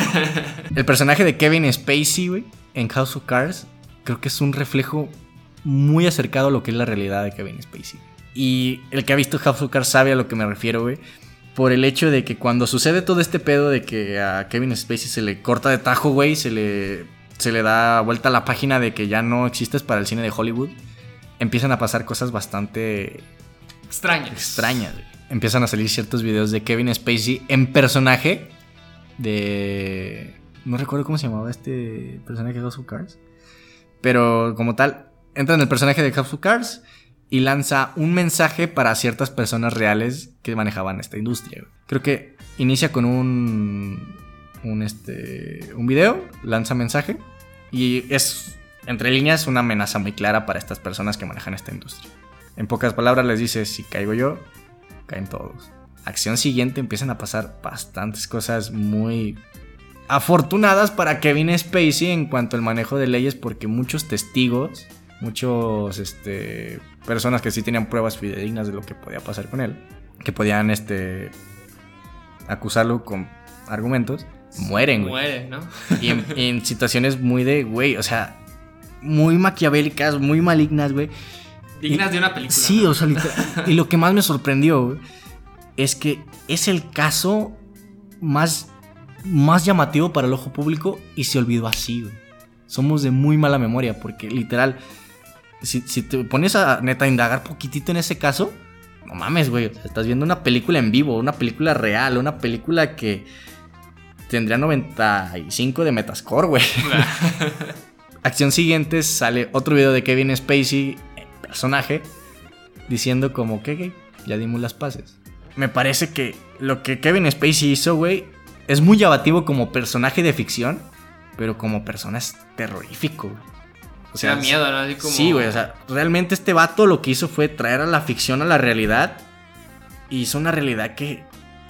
el personaje de Kevin Spacey, güey, en House of Cards, creo que es un reflejo muy acercado a lo que es la realidad de Kevin Spacey. Y el que ha visto House of Cards sabe a lo que me refiero, güey. Por el hecho de que cuando sucede todo este pedo de que a Kevin Spacey se le corta de tajo, güey, se le, se le da vuelta a la página de que ya no existes para el cine de Hollywood, empiezan a pasar cosas bastante Extrañas. extrañas. güey. Empiezan a salir ciertos videos de Kevin Spacey en personaje de... No recuerdo cómo se llamaba este personaje de House of Cards. Pero como tal, entra en el personaje de House of Cards y lanza un mensaje para ciertas personas reales que manejaban esta industria. Creo que inicia con un... Un, este, un video, lanza mensaje y es, entre líneas, una amenaza muy clara para estas personas que manejan esta industria. En pocas palabras les dice, si caigo yo, caen todos. Acción siguiente empiezan a pasar bastantes cosas muy afortunadas para Kevin Spacey en cuanto al manejo de leyes porque muchos testigos, muchos este, personas que sí tenían pruebas fidedignas de lo que podía pasar con él, que podían este, acusarlo con argumentos, mueren, güey. Mueren, ¿no? Y en, en situaciones muy de, güey, o sea, muy maquiavélicas, muy malignas, güey. Dignas de una película. Sí, ¿no? o sea, literal- y lo que más me sorprendió güey, es que es el caso más, más llamativo para el ojo público y se olvidó así, güey. Somos de muy mala memoria porque literal, si, si te pones a neta indagar poquitito en ese caso, no mames, güey, o sea, estás viendo una película en vivo, una película real, una película que tendría 95 de Metascore, güey. Acción siguiente sale otro video de Kevin Spacey, personaje, diciendo como que "Ok, ya dimos las paces. Me parece que lo que Kevin Spacey hizo, güey, es muy llamativo como personaje de ficción, pero como persona es terrorífico, güey. O sea, da miedo, ¿no? Así como... Sí, güey, o sea, realmente este vato lo que hizo fue traer a la ficción a la realidad. Y hizo una realidad que,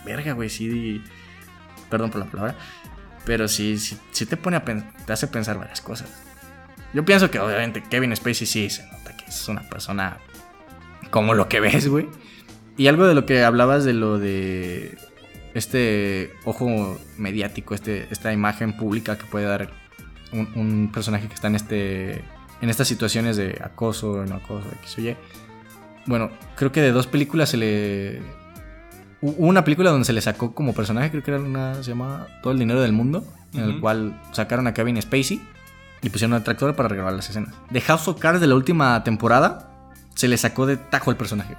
verga, güey, sí. Perdón por la palabra. Pero sí, sí, sí te pone a te hace pensar varias cosas. Yo pienso que obviamente Kevin Spacey sí se nota que es una persona como lo que ves, güey. Y algo de lo que hablabas de lo de este ojo mediático, este, esta imagen pública que puede dar un, un personaje que está en este en estas situaciones de acoso, no acoso, X o Y. Bueno, creo que de dos películas se le hu- hubo una película donde se le sacó como personaje, creo que era una se llama Todo el dinero del mundo, en el cual sacaron a Kevin Spacey y pusieron un tractor para regrabar las escenas. De House of Cards de la última temporada se le sacó de tajo el personaje.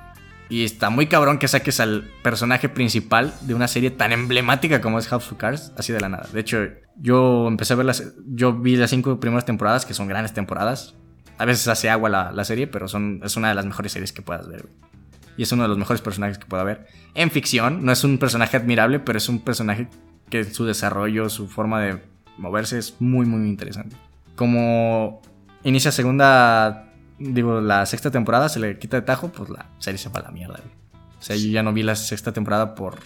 Y está muy cabrón que saques al personaje principal de una serie tan emblemática como es House of Cards, así de la nada. De hecho, yo empecé a ver las. Yo vi las cinco primeras temporadas, que son grandes temporadas. A veces hace agua la, la serie, pero es una de las mejores series que puedas ver. güey. Y es uno de los mejores personajes que pueda haber. En ficción, no es un personaje admirable, pero es un personaje que su desarrollo, su forma de moverse es muy, muy interesante. Como inicia segunda digo, la sexta temporada se le quita de tajo, pues la serie se va a la mierda, güey. O sea, yo ya no vi la sexta temporada por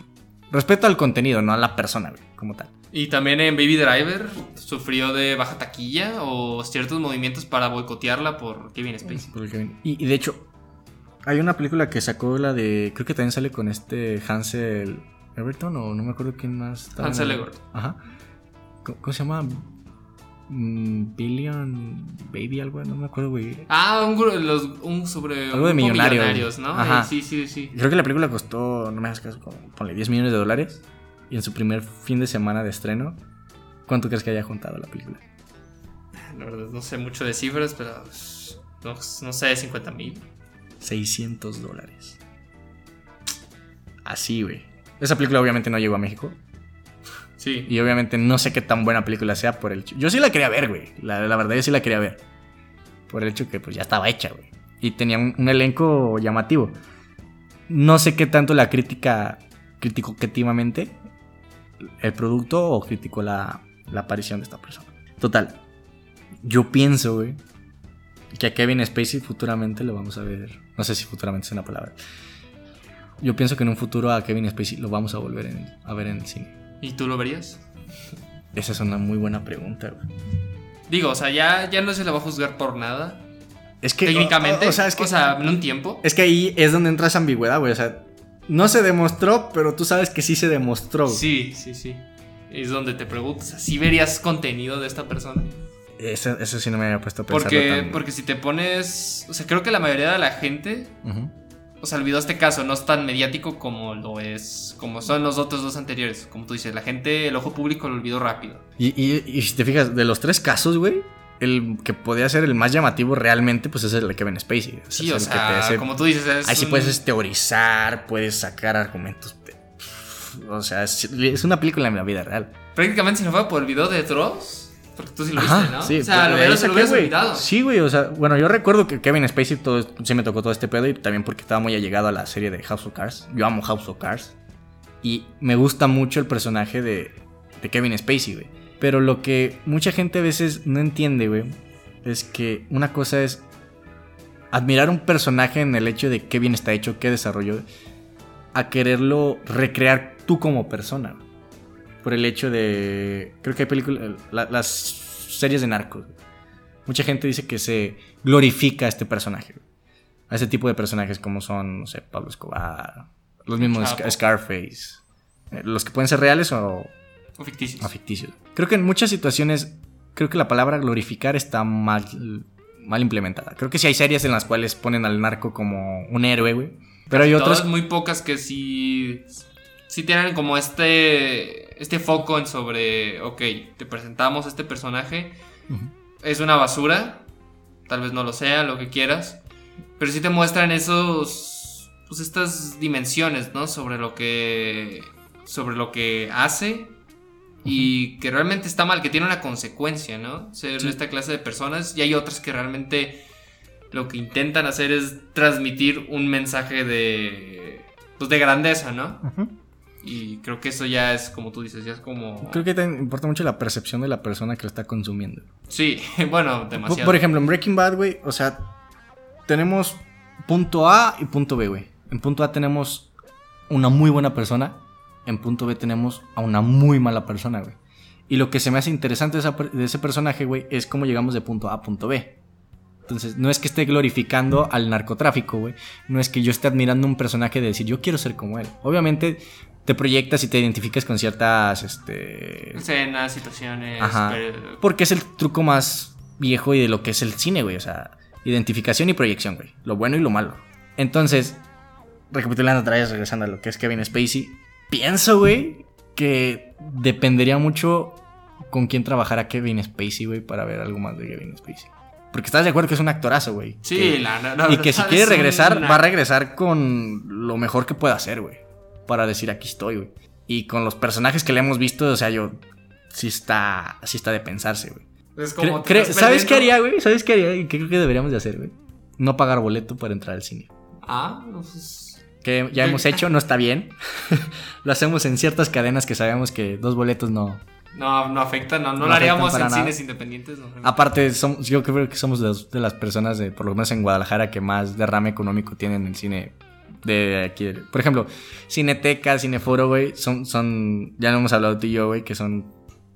respeto al contenido, no a la persona, güey, como tal. Y también en Baby Driver sufrió de baja taquilla o ciertos movimientos para boicotearla por Kevin Spacey. Por que- Y, y de hecho, hay una película que sacó la de. Creo que también sale con este Hansel Everton, o no me acuerdo quién más. Hansel Everton. Ajá. ¿Cómo, cómo se llama? Mm, Billion Baby, algo, no me acuerdo, güey. Ah, un, gru- los, un sobre Algo de millonarios. ¿no? Ajá. Sí, sí, sí. Creo que la película costó, no me hagas caso, ponle 10 millones de dólares. Y en su primer fin de semana de estreno, ¿cuánto crees que haya juntado la película? La verdad, no sé mucho de cifras, pero no, no sé, 50 mil. 600 dólares. Así, güey. Esa película obviamente no llegó a México. Y obviamente no sé qué tan buena película sea por el. Yo sí la quería ver, güey. La, la verdad, yo sí la quería ver. Por el hecho que pues ya estaba hecha, güey. Y tenía un, elenco llamativo. No sé qué tanto la crítica criticó objetivamente el producto o criticó la, la aparición de esta persona. Total. Yo pienso, güey, que a Kevin Spacey futuramente lo vamos a ver. No sé si futuramente es una palabra. Yo pienso que en un futuro a Kevin Spacey lo vamos a volver a ver en el cine. ¿Y tú lo verías? Esa es una muy buena pregunta, güey. Digo, o sea, ya, ya no se le va a juzgar por nada. Es que. técnicamente. O, o sea, es que. en un tiempo. Es que ahí es donde entra esa ambigüedad, güey. O sea, no se demostró, pero tú sabes que sí se demostró. güey. Sí, sí, sí. Es donde te preguntas, ¿sí verías contenido de esta persona? Eso, eso sí no me había puesto a pensar. Porque, porque si te pones. O sea, creo que la mayoría de la gente. O sea, olvidó este caso, no es tan mediático como lo es. Como son los otros dos anteriores. Como tú dices, la gente, el ojo público lo olvidó rápido. Y, y- y si te fijas, de los tres casos, güey, el que podía ser el más llamativo realmente, pues es el de Kevin Spacey. Sí, o que sea, te hace- como tú dices, es. Ahí sí un- puedes teorizar, puedes sacar argumentos. O sea, es, es una película en la vida real. Prácticamente se nos fue por el video de Dross. Porque tú sí lo Ajá, viste, ¿no? sí, o sea, lo hubieras, olvidado. Sí, güey, o sea, bueno, yo recuerdo que Kevin Spacey todo, sí me tocó todo este pedo y también porque estaba muy allegado a la serie de House of Cards. Yo amo House of Cards. Y me gusta mucho el personaje de, de Kevin Spacey, güey. Pero lo que mucha gente a veces no entiende, güey, es que una cosa es admirar un personaje en el hecho de qué bien está hecho, qué desarrolló, a quererlo recrear tú como persona. güey. Por el hecho de. Creo que hay películas. la- las series de narcos. Mucha gente dice que se glorifica a este personaje. A ese tipo de personajes como son, no sé, Pablo Escobar. Los mismos. Scar- Scarface. eh, Los que pueden ser reales o, O ficticios. o ficticios. Creo que en muchas situaciones. Creo que la palabra glorificar está mal, mal implementada. Creo que sí hay series en las cuales ponen al narco como un héroe, güey. Pero hay otras. Todas muy pocas que sí. Sí tienen como este. Este foco en sobre. Ok, te presentamos este personaje. Es una basura. Tal vez no lo sea, lo que quieras. Pero sí te muestran esos. Pues estas dimensiones, ¿no? Sobre lo que. Sobre lo que hace. Y que realmente está mal, que tiene una consecuencia, ¿no? Ser Sí. esta clase de personas. Y hay otras que realmente lo que intentan hacer es transmitir un mensaje de. Pues de grandeza, ¿no? Ujú. Y creo que eso ya es, como tú dices, ya es como. Creo que te importa mucho la percepción de la persona que lo está consumiendo. Sí, bueno, demasiado. por ejemplo, en Breaking Bad, güey, o sea, tenemos punto A y punto B, güey. En punto A tenemos una muy buena persona, en punto B tenemos a una muy mala persona, güey. Y lo que se me hace interesante de ese personaje, güey, es cómo llegamos de punto A a punto B. Entonces, no es que esté glorificando al narcotráfico, güey. No es que yo esté admirando un personaje de decir, yo quiero ser como él. Obviamente, te proyectas y te identificas con ciertas, este... Escenas, situaciones. Ajá. pero- Porque es el truco más viejo y de lo que es el cine, güey. O sea, identificación y proyección, güey. Lo bueno y lo malo. Entonces, recapitulando otra vez, regresando a lo que es Kevin Spacey, pienso, güey, que dependería mucho con quién trabajara Kevin Spacey, güey, para ver algo más de Kevin Spacey. Porque estás de acuerdo que es un actorazo, güey. Sí, Que- la, la- la y que si quiere es regresar, una- va a regresar con lo mejor que pueda hacer, güey. Para decir aquí estoy, güey. Y con los personajes que le hemos visto, o sea, yo. Sí está. Sí está de pensarse, güey. Es como Cre- ¿Sabes qué haría, güey? ¿Sabes qué haría? ¿Y qué creo que deberíamos de hacer, güey? No pagar boleto para entrar al cine. Ah, pues. Que ya hemos hecho, no está bien. lo hacemos en ciertas cadenas que sabemos que dos boletos no. No, no afecta, no, no, No lo haríamos en nada. cines independientes. no. Aparte, som- yo creo que somos de, las personas, de, por lo menos en Guadalajara, que más derrame económico tienen en el cine de aquí. Por ejemplo, Cineteca, Cineforo, güey, son, son, ya lo hemos hablado tú y yo, güey, que son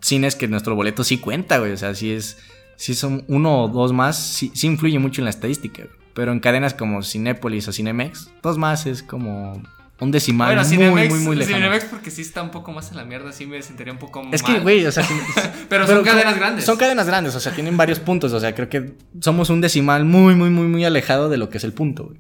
cines que nuestro boleto sí cuenta, güey. O sea, sí es, si son uno o dos más, sí, sí influye mucho en la estadística, güey. Pero en cadenas como Cinépolis o Cinemex, dos más es como un decimal bueno, muy, Cinemex, muy, muy lejano. Cinemex porque sí está un poco más en la mierda, sí me sentiría un poco Es mal. que, güey, o sea, sí- Pero, son cadenas grandes. Son cadenas grandes, o sea, tienen varios puntos. O sea, creo que somos un decimal muy, muy, muy, muy alejado de lo que es el punto, güey.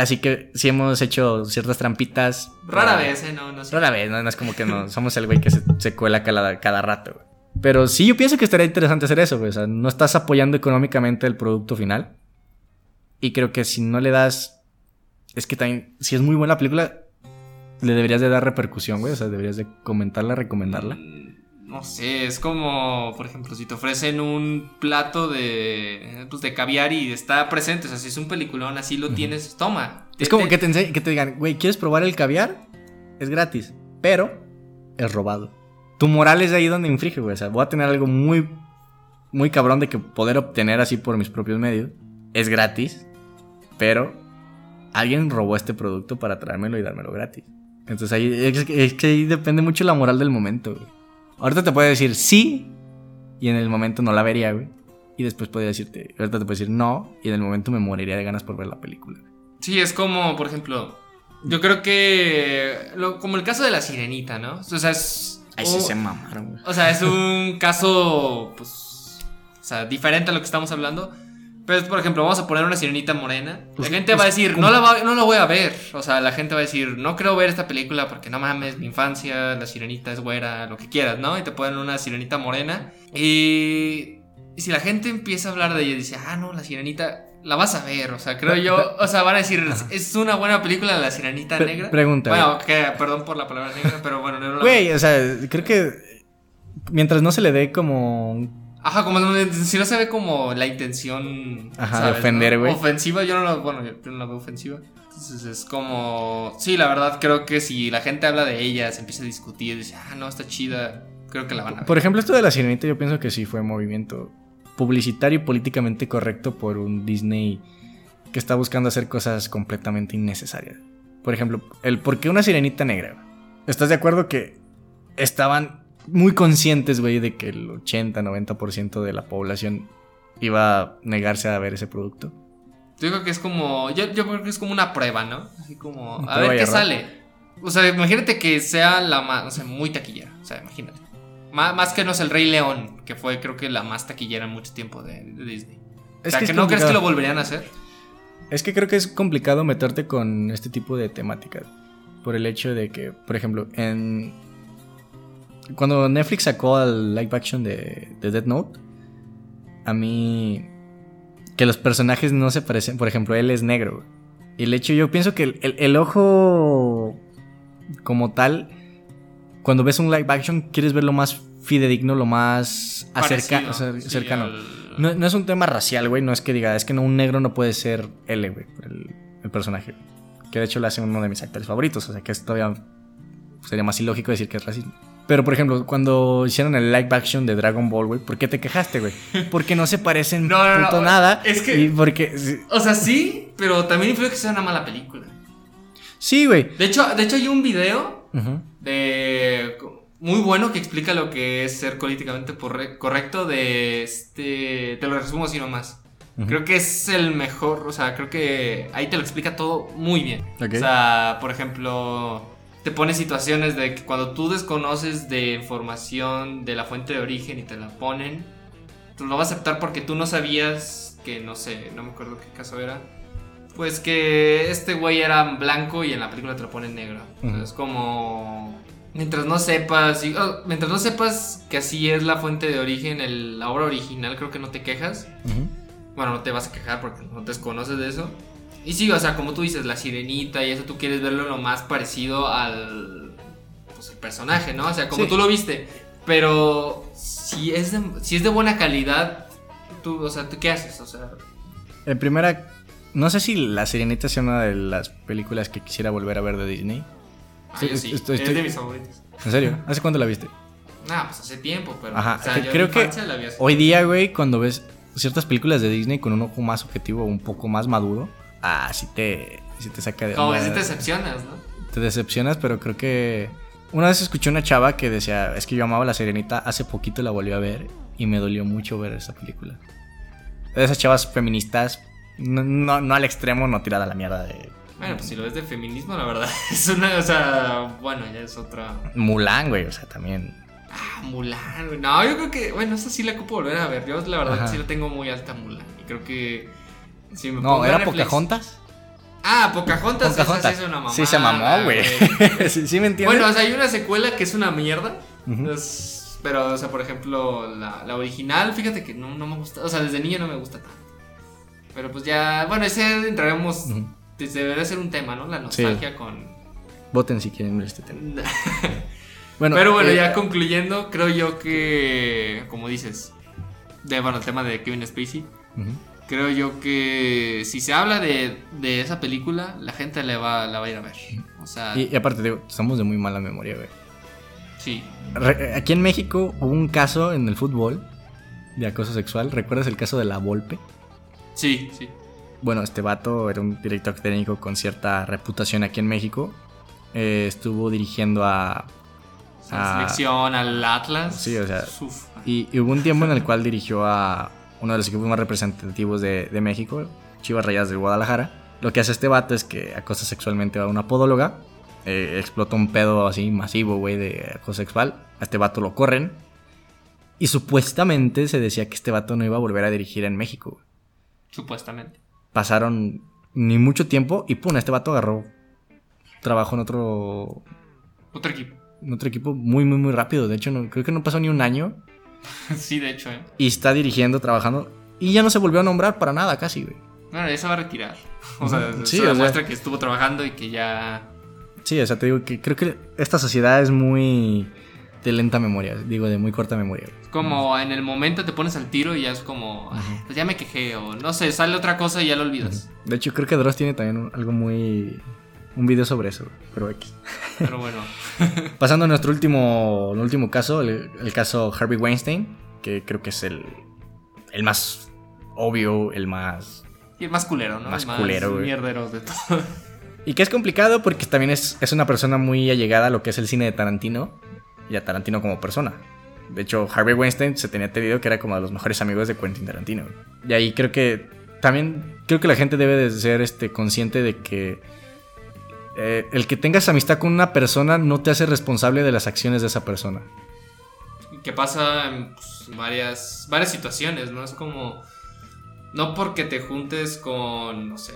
Así que sí hemos hecho ciertas trampitas. Rara vez, ¿eh? No, no sé. Rara vez, no, No es como que no somos el güey que se, se cuela cada, cada rato, güey. Pero sí, yo pienso que estaría interesante hacer eso, güey. O sea, no estás apoyando económicamente el producto final. Y creo que si no le das. Es que también, si es muy buena la película, le deberías de dar repercusión, güey. O sea, deberías de comentarla, recomendarla. No sé, es como, por ejemplo, si te ofrecen un plato de, pues, de caviar y está presente, o sea, si es un peliculón, así lo tienes, toma. Es como que te, que te digan, güey, ¿quieres probar el caviar? Es gratis, pero es robado. Tu moral es de ahí donde infringe, güey. O sea, voy a tener algo muy muy cabrón de que poder obtener así por mis propios medios es gratis, pero alguien robó este producto para traérmelo y dármelo gratis. Entonces ahí es, que ahí depende mucho la moral del momento, güey. Ahorita te puede decir sí y en el momento no la vería, güey. Y después puede decirte, ahorita te puede decir no y en el momento me moriría de ganas por ver la película. Sí, es como, por ejemplo, yo creo que como el caso de la sirenita, ¿no? O sea, es... Ahí sí se mamaron, güey. O sea, es un caso, pues, o sea, diferente a lo que estamos hablando. Pero, por ejemplo, vamos a poner una sirenita morena. la pues, gente va a pues, decir, no la, no la voy a ver. O sea, la gente va a decir, no creo ver esta película porque no mames, mi infancia, la sirenita es güera, lo que quieras, ¿no? Y te ponen una sirenita morena. Y, y si la gente empieza a hablar de ella y dice, ah, no, la sirenita, la vas a ver. O sea, creo yo, o sea, van a decir, es una buena película la sirenita negra. Pregunta. Bueno, que, perdón por la palabra negra, pero bueno, no, Güey, o sea, creo que mientras no se le dé como Ajá, como si no se ve como la intención. Ajá, de ofender, güey. Ofensiva, yo no la, bueno, yo no la veo ofensiva. Entonces es como. Sí, la verdad, creo que si la gente habla de ella, se empieza a discutir, dice, ah, no, está chida, creo que la van a ver. Por ejemplo, esto de la sirenita, yo pienso que sí fue movimiento publicitario y políticamente correcto por un Disney que está buscando hacer cosas completamente innecesarias. Por ejemplo, el por qué una sirenita negra. ¿Estás de acuerdo que estaban muy conscientes, güey, de que el 80-90% de la población iba a negarse a ver ese producto. Yo creo que es como. Yo, creo que es como una prueba, ¿no? Así como. A ver qué sale. O sea, imagínate que sea la más. O sea, muy taquillera. O sea, imagínate. Más, que no es el Rey León, que fue, creo que, la más taquillera en mucho tiempo de, Disney. o sea, que, no crees que lo volverían a hacer. Es que creo que es complicado meterte con este tipo de temáticas. Por el hecho de que, por ejemplo, en cuando Netflix sacó el live action de, de Dead Note, a mí que los personajes no se parecen, por ejemplo, él es negro. Y el hecho, yo pienso que el, ojo como tal, cuando ves un live action, quieres ver lo más fidedigno, lo más cercano. No, es un tema racial, güey. No es que diga, es que no, un negro no puede ser L, güey, el, el, personaje. Que de hecho le hace uno de mis actores favoritos. O sea que es todavía sería más ilógico decir que es racismo. Pero, por ejemplo, cuando hicieron el live action de Dragon Ball, güey, ¿por qué te quejaste, güey? Porque no se parecen no, no, nada. Es que. Y porque, o sea, sí, pero también influye que sea una mala película. Sí, güey. De hecho, de hecho, hay un video de. Muy bueno que explica lo que es ser políticamente correcto de este. Te lo resumo así nomás. Creo que es el mejor, o sea, creo que ahí te lo explica todo muy bien. O sea, por ejemplo, te pone situaciones de que cuando tú desconoces de información de la fuente de origen y te la ponen, tú lo vas a aceptar porque tú no sabías que, no sé, no me acuerdo qué caso era. Pues que este güey era blanco y en la película te lo ponen negro. Es como... Mientras no sepas, oh, mientras no sepas que así es la fuente de origen, el, la obra original, creo que no te quejas. Bueno, no te vas a quejar porque no desconoces de eso. Y sí, o sea, como tú dices, la sirenita y eso, tú quieres verlo lo más parecido al pues, el personaje, ¿no? O sea, como tú lo viste. Pero si es, de, si es de buena calidad, tú, o sea, ¿tú qué haces? O sea... En primera, no sé si La Sirenita sea una de las películas que quisiera volver a ver de Disney. Ah, sí, es de mis favoritos. ¿En serio? ¿Hace cuánto la viste? Ah, pues hace tiempo, pero. Ajá, o sea, creo que hoy día, güey, cuando ves ciertas películas de Disney con un ojo más objetivo, un poco más maduro, ah, sí te, sí te saca de... Como que sí te decepcionas, ¿no? Te decepcionas, pero creo que... Una vez escuché una chava que decía, es que yo amaba La Serenita, hace poquito la volví a ver y me dolió mucho ver esa película. De esas chavas feministas, no, no, al extremo, no tirada a la mierda de... Bueno, pues si lo ves de feminismo, la verdad, es una, o sea, bueno, ya es otra... Mulan, güey, o sea, también... Ah, Mulan, güey. No, yo creo que, bueno, esa sí la ocupo volver a ver. Yo la verdad sí la tengo muy alta Mulan. Y creo que no, ¿era Pocahontas? Ah, Pocahontas, Pocahontas. sí es una mamá. Sí, se mamó, güey. sí, me entiendes. Bueno, o sea, hay una secuela que es una mierda. pero, o sea, por ejemplo, la, la, original, fíjate que no, no me gusta. O sea, desde niño no me gusta tanto. Pero pues ya, bueno, ese entraremos. Debería ser un tema, ¿no? La nostalgia con. Voten si quieren ver este tema. bueno, pero bueno, eh, ya concluyendo, creo yo que, como dices, de, bueno, el tema de Kevin Spacey creo yo que si se habla de, esa película, la gente le va, la va a ir a ver. O sea, y, aparte, digo, estamos de muy mala memoria, güey. Sí. aquí en México hubo un caso en el fútbol de acoso sexual. ¿Recuerdas el caso de la Volpe? Sí, sí. Bueno, este vato era un director técnico con cierta reputación aquí en México. Eh, estuvo dirigiendo a... La selección, al Atlas. Sí, o sea... Y, y, hubo un tiempo en el cual dirigió a uno de los equipos más representativos de, de México, Chivas Rayas de Guadalajara. Lo que hace este vato es que acosa sexualmente a una podóloga. Eh, explota un pedo así masivo, güey, de acoso sexual. A este vato lo corren. Y supuestamente se decía que este vato no iba a volver a dirigir en México. Supuestamente. Pasaron ni mucho tiempo y pum, este vato agarró trabajo en otro... Otro equipo. En otro equipo muy, muy, muy rápido. De hecho, no, creo que no pasó ni un año. sí, de hecho, ¿eh? Y está dirigiendo, trabajando. Y ya no se volvió a nombrar para nada, casi, güey. Bueno, ya se va a retirar. O sea, sí, eso demuestra que estuvo trabajando y que ya. Sí, o sea, te digo que creo que esta sociedad es muy de lenta memoria, digo, de muy corta memoria. Como en el momento te pones al tiro y ya es como, pues ya me quejé o no sé, sale otra cosa y ya lo olvidas. De hecho, creo que Dross tiene también algo muy... Un video sobre eso, pero X. Pero bueno. Pasando a nuestro último, último caso, el, el, caso Harvey Weinstein, que creo que es el, el más obvio, el más y el más culero, ¿no? Más, culero, güey. Mierdero de todo. Y que es complicado porque también es, es una persona muy allegada a lo que es el cine de Tarantino y a Tarantino como persona. De hecho, Harvey Weinstein se tenía entendido que era como de los mejores amigos de Quentin Tarantino. Y ahí creo que también creo que la gente debe de ser este, consciente de que eh, el que tengas amistad con una persona no te hace responsable de las acciones de esa persona. Que pasa en pues, varias, varias situaciones, ¿no? Es como no porque te juntes con, no sé.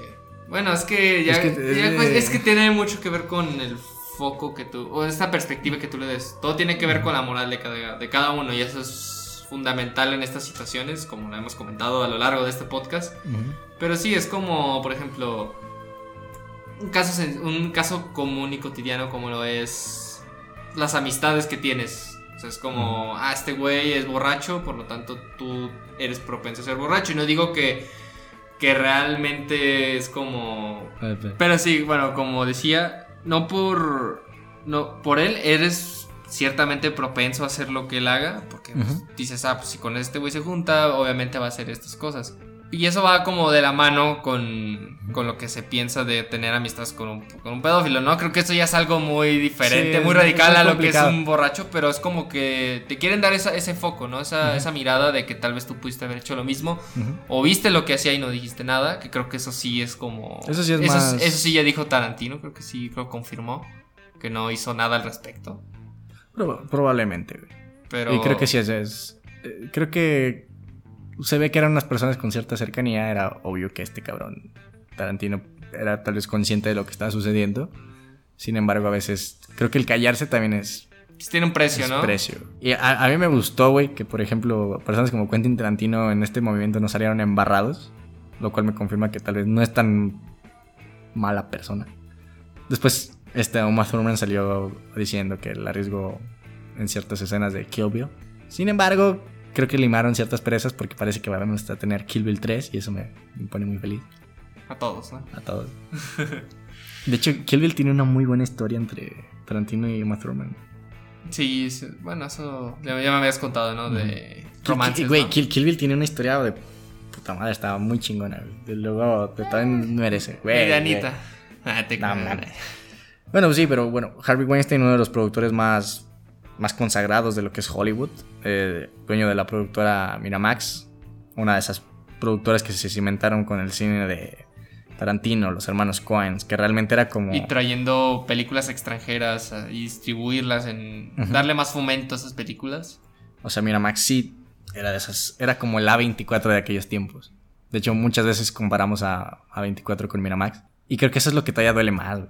Bueno, es que ya, es que, pues, tiene mucho que ver con el foco que tú, o esta perspectiva que tú le des. Todo tiene que ver con la moral de cada, de cada uno y eso es fundamental en estas situaciones, como lo hemos comentado a lo largo de este podcast. Pero sí, es como, por ejemplo, un caso, un caso común y cotidiano como lo es las amistades que tienes es como, ah, este güey es borracho, por lo tanto tú eres propenso a ser borracho. Y no digo que, que realmente es como... Pero sí, bueno, como decía, no por... No, por él eres ciertamente propenso a hacer lo que él haga, porque pues, dices, ah, pues si con este güey se junta, obviamente va a hacer estas cosas. Y eso va como de la mano con, con lo que se piensa de tener amistades con un, con un pedófilo, ¿no? Creo que eso ya es algo muy diferente, muy radical a lo que es un borracho, pero es como que te quieren dar ese foco, ¿no? Esa, esa, mirada de que tal vez tú pudiste haber hecho lo mismo, o viste lo que hacía y no dijiste nada, que creo que eso sí es como... Eso sí es más... Eso sí ya dijo Tarantino, creo que sí lo confirmó, que no hizo nada al respecto. probablemente, Pero... Y creo que sí es... es eh, creo que se ve que eran unas personas con cierta cercanía, era obvio que este cabrón Tarantino era tal vez consciente de lo que estaba sucediendo. Sin embargo, a veces creo que el callarse también es... Tiene un precio, ¿no? precio. Y a, mí me gustó, güey, que por ejemplo, personas como Quentin Tarantino en este movimiento no salieron embarrados, lo cual me confirma que tal vez no es tan mala persona. Después, este Uma Thurman salió diciendo que el arriesgó en ciertas escenas de Kill Bill. Sin embargo, creo que limaron ciertas presas porque parece que vamos a tener Kill Bill 3 y eso me, pone muy feliz. A todos, ¿no? A todos. de hecho, Kill Bill tiene una muy buena historia entre Tarantino y Uma Thurman. Sí, bueno, eso ya, me habías contado, ¿no? De romances, Güey, Kill, Bill tiene una historia de puta madre, estaba muy chingona. Luego te también merece. Güey, Anita. Ah, te Bueno, sí, pero bueno, Harvey Weinstein, uno de los productores más más consagrados de lo que es Hollywood, eh, dueño de la productora Miramax, una de esas productoras que se cimentaron con el cine de Tarantino, los hermanos Coens, que realmente era como... Y trayendo películas extranjeras y distribuirlas, en darle más fomento a esas películas. O sea, Miramax sí era de esas, era como el A24 de aquellos tiempos. De hecho, muchas veces comparamos a A24 con Miramax. Y creo que eso es lo que todavía duele más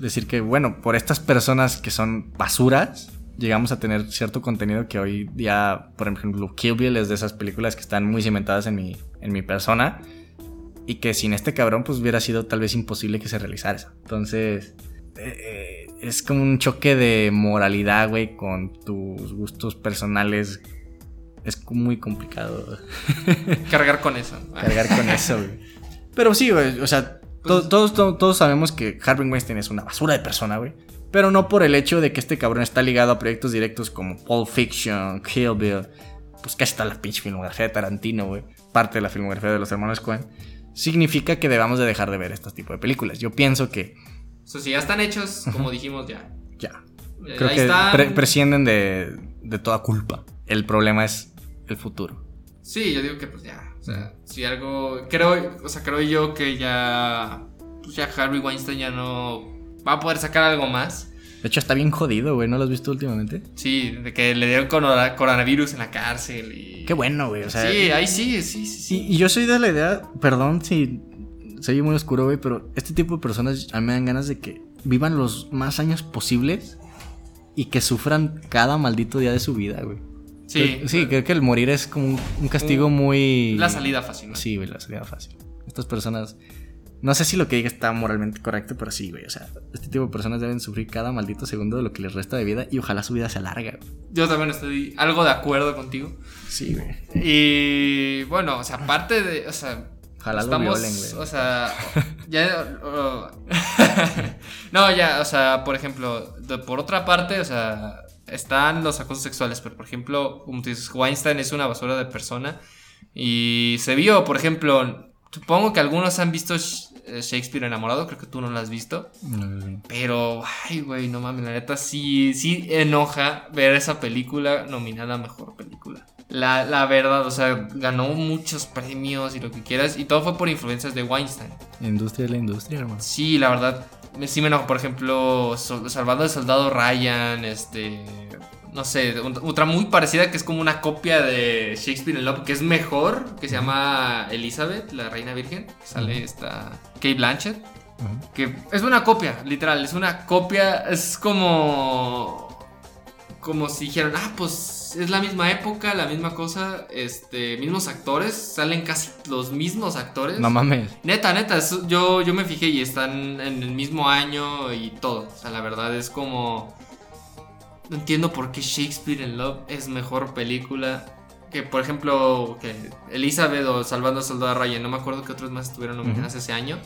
decir que, bueno, por estas personas que son basuras, llegamos a tener cierto contenido que hoy día, por ejemplo, Kill Bill es de esas películas que están muy cimentadas en mi, en mi persona y que sin este cabrón pues hubiera sido tal vez imposible que se realizara eso. Entonces, eh, es como un choque de moralidad, güey, con tus gustos personales. Es muy complicado. Cargar con eso. Cargar con eso, güey. Pero sí, güey, o sea, pues todos, todos, sabemos que Harvey Weinstein es una basura de persona, güey. Pero no por el hecho de que este cabrón está ligado a proyectos directos como Pulp Fiction, Kill Bill. pues casi toda la pinche filmografía de Tarantino, güey, parte de la filmografía de los hermanos Cohen, significa que debamos de dejar de ver este tipo de películas. Yo pienso que... O sea, si ya están hechos, como dijimos, ya. Ya. Eh, Creo ahí que están. pre- prescienden de, de toda culpa. El problema es el futuro. Sí, yo digo que pues ya. O sea, si algo. Creo, o sea, creo yo que ya. Pues ya Harvey Weinstein ya no va a poder sacar algo más. De hecho, está bien jodido, güey. ¿No lo has visto últimamente? Sí, de que le dieron corona- coronavirus en la cárcel y. Qué bueno, güey. O sea, sí, ahí sí, sí, sí, sí. Y, y yo soy de la idea, perdón si soy muy oscuro, güey, pero este tipo de personas a mí me dan ganas de que vivan los más años posibles y que sufran cada maldito día de su vida, güey. Sí, Creo- sí, creo que el morir es como un, castigo muy... la salida fácil. ¿no? Sí, güey, la salida fácil. Estas personas... No sé si lo que diga está moralmente correcto, pero sí, güey. O sea, este tipo de personas deben sufrir cada maldito segundo de lo que les resta de vida y ojalá su vida se alarga. güey. Yo también estoy algo de acuerdo contigo. Sí, güey. Y bueno, o sea, aparte de. O sea, Ojalá lo estamos. violen, güey. O sea, ya. no, ya, o sea, por ejemplo, de- por otra parte, o sea, están los acosos sexuales, pero por ejemplo, como tú dices, Weinstein es una basura de persona. Y se vio, por ejemplo, supongo que algunos han visto eh, Shakespeare enamorado, creo que tú no lo has visto. No. Pero, ay, güey, no mames, la neta sí, sí enoja ver esa película nominada a mejor película. La, la verdad, o sea, ganó muchos premios y lo que quieras, y todo fue por influencias de Weinstein. Industria es la industria, hermano. Sí, la verdad, sí me enojo. Por ejemplo, Salvando al Soldado Ryan, este. No sé, otra muy parecida que es como una copia de Shakespeare in Love, que es mejor, que se llama Elizabeth, la reina virgen. que Sale esta. Kate Blanchett. Que es una copia, literal, es una copia, es como... Como si dijeran, ah, pues es la misma época, la misma cosa, este, mismos actores, salen casi los mismos actores. No mames. Neta, neta, yo, yo me fijé y están en el mismo año y todo. O sea, la verdad es como... No entiendo por qué Shakespeare in Love es mejor película que, por ejemplo, que Elizabeth o Salvando al Soldado Ryan. No me acuerdo que otros más estuvieron nominadas ese año.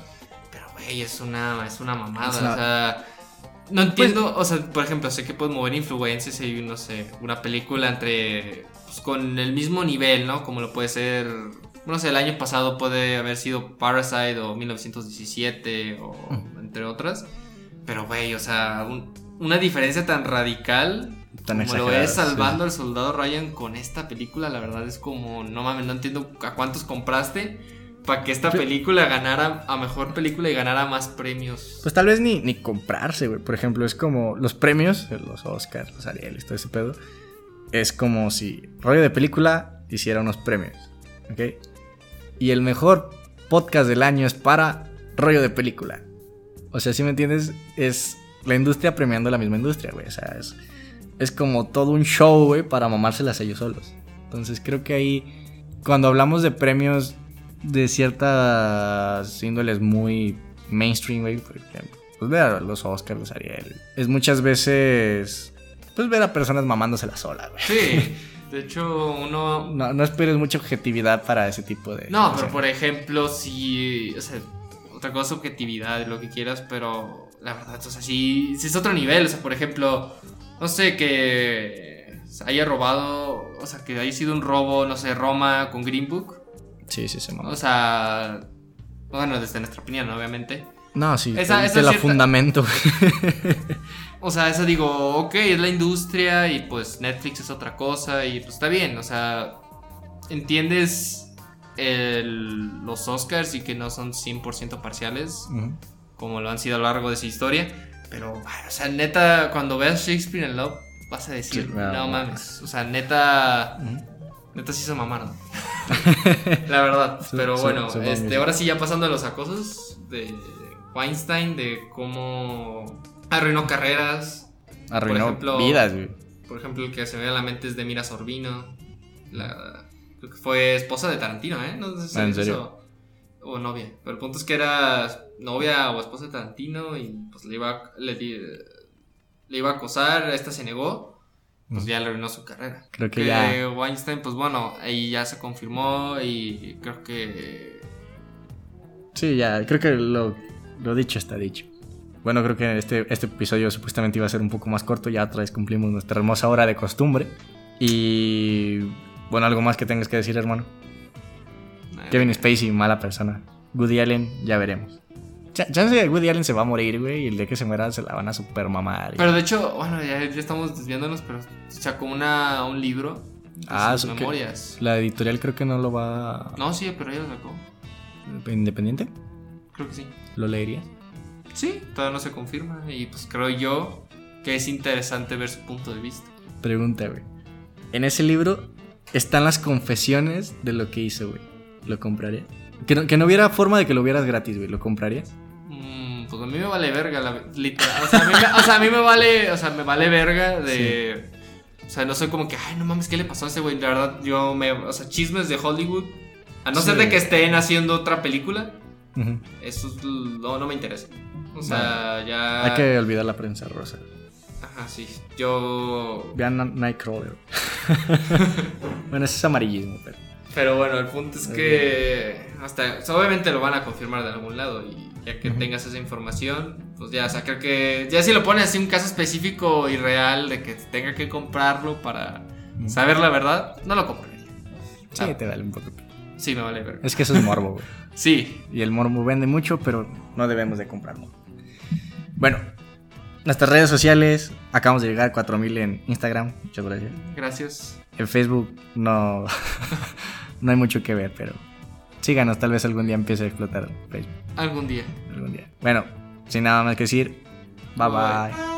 Pero, güey, es una, es una mamada. Es una- O sea, no entiendo. o sea, por ejemplo, sé que puedes mover influencias y, no sé, una película entre. Pues con el mismo nivel, ¿no? Como lo puede ser. No sé, el año pasado puede haber sido Parasite o 1917 o entre otras. Pero, güey, o sea, un- una diferencia tan radical Tan como lo es sí. Salvando al Soldado Ryan con esta película, la verdad es como, no mames, no entiendo a cuántos compraste para que esta película ganara a mejor película y ganara más premios. Pues tal vez ni, ni comprarse, güey. Por ejemplo, es como los premios, los Oscars, los Arieles, todo ese pedo. Es como si rollo de película hiciera unos premios, ¿ok? Y el mejor podcast del año es para rollo de película. O sea, si me entiendes, es la industria premiando la misma industria, güey. O sea, es, es como todo un show, güey, para mamárselas ellos solos. Entonces creo que ahí, cuando hablamos de premios de ciertas índoles muy mainstream, güey, por ejemplo, pues ver a los Oscars, los Ariel, es muchas veces, pues ver a personas mamándoselas sola, güey. Sí, de hecho, uno... No, no esperes mucha objetividad para ese tipo de... No, pero por ejemplo, si... O sea, otra cosa, objetividad, lo que quieras, pero la verdad, o sea, sí, sí es otro nivel. O sea, por ejemplo, no sé, que haya robado, o sea, que haya sido un robo, no sé, Roma con Green Book. Sí, sí, se mamó. O sea, bueno, desde nuestra opinión, obviamente. No, sí, esa- esa te la cierta- fundamento. O sea, eso digo, ok, es la industria y pues Netflix es otra cosa y pues está bien, o sea, entiendes el- los Oscars y que no son 100% parciales, como lo han sido a lo largo de su historia, pero, o sea, neta, cuando veas Shakespeare in Love, vas a decir, Sí, no, no, mames, o sea, neta. Neta sí se mamaron. La verdad, Sí, pero bueno, sí, este, ahora sí ya pasando a los acosos de Weinstein, de cómo arruinó carreras, Arruinó ejemplo, vidas, güey. por ejemplo, el que se me viene a la mente es de Mira Sorbino. La, creo que fue esposa de Tarantino, ¿eh? No sé si Ah, ¿en serio? eso. O novia. Pero el punto es que era novia o esposa de Tarantino y pues le iba, le, le iba a acosar. Esta se negó. Pues Mm. ya le arruinó su carrera. Creo que ya- Weinstein, pues bueno, ahí ya se confirmó y creo que. Sí, ya, creo que lo, lo dicho está dicho. Bueno, creo que este, este episodio supuestamente iba a ser un poco más corto. Ya otra vez cumplimos nuestra hermosa hora de costumbre. Y Bueno, algo más que tengas que decir, hermano. Kevin Spacey, mala persona. Woody Allen, ya veremos. Ch- Chance de Woody Allen se va a morir, güey, y el día que se muera se la van a super mamar. Pero de hecho, bueno, ya, ya estamos desviándonos, pero sacó una, un libro de Ah, sus que- memorias. La editorial creo que no lo va... No, sí, pero ella lo sacó. ¿Independiente? Creo que sí. ¿Lo leería? Sí, todavía no se confirma. Y pues creo yo que es interesante ver su punto de vista. Pregunta, güey. En ese libro están las confesiones de lo que hizo, güey. ¿Lo comprarías? Que no, que no hubiera forma de que lo vieras gratis, güey. ¿Lo comprarías? Pues a mí me vale verga, la, literal. O sea, a mí me, o sea, a mí me vale, o sea, me vale verga de... O sea, no soy como que, ay, no mames, ¿qué le pasó a ese güey? La verdad, yo me... O sea, chismes de Hollywood. A no Sí. ser de que estén haciendo otra película, eso es- no, no me interesa. O sea, ya... Hay que olvidar la prensa rosa. Ajá, sí. Yo... Vean Nightcrawler. bueno, ese es amarillismo, pero... Pero bueno, el punto es que hasta o sea, obviamente lo van a confirmar de algún lado y ya que tengas esa información, pues ya, o sea, creo que ya si lo pones así un caso específico y real de que tenga que comprarlo para saber la verdad, no lo compraría. Sí, Ah. te vale un poco. Sí, me vale ver. Es que eso es morbo, güey. Sí, Y el morbo vende mucho, pero no debemos de comprarlo. Bueno, nuestras redes sociales. Acabamos de llegar a 4000 en Instagram. Muchas gracias. gracias. En Facebook no, no hay mucho que ver, pero síganos. Tal vez algún día empiece a explotar Facebook. Algún día. Algún día. Bueno, sin nada más que decir. Bye bye. Bye.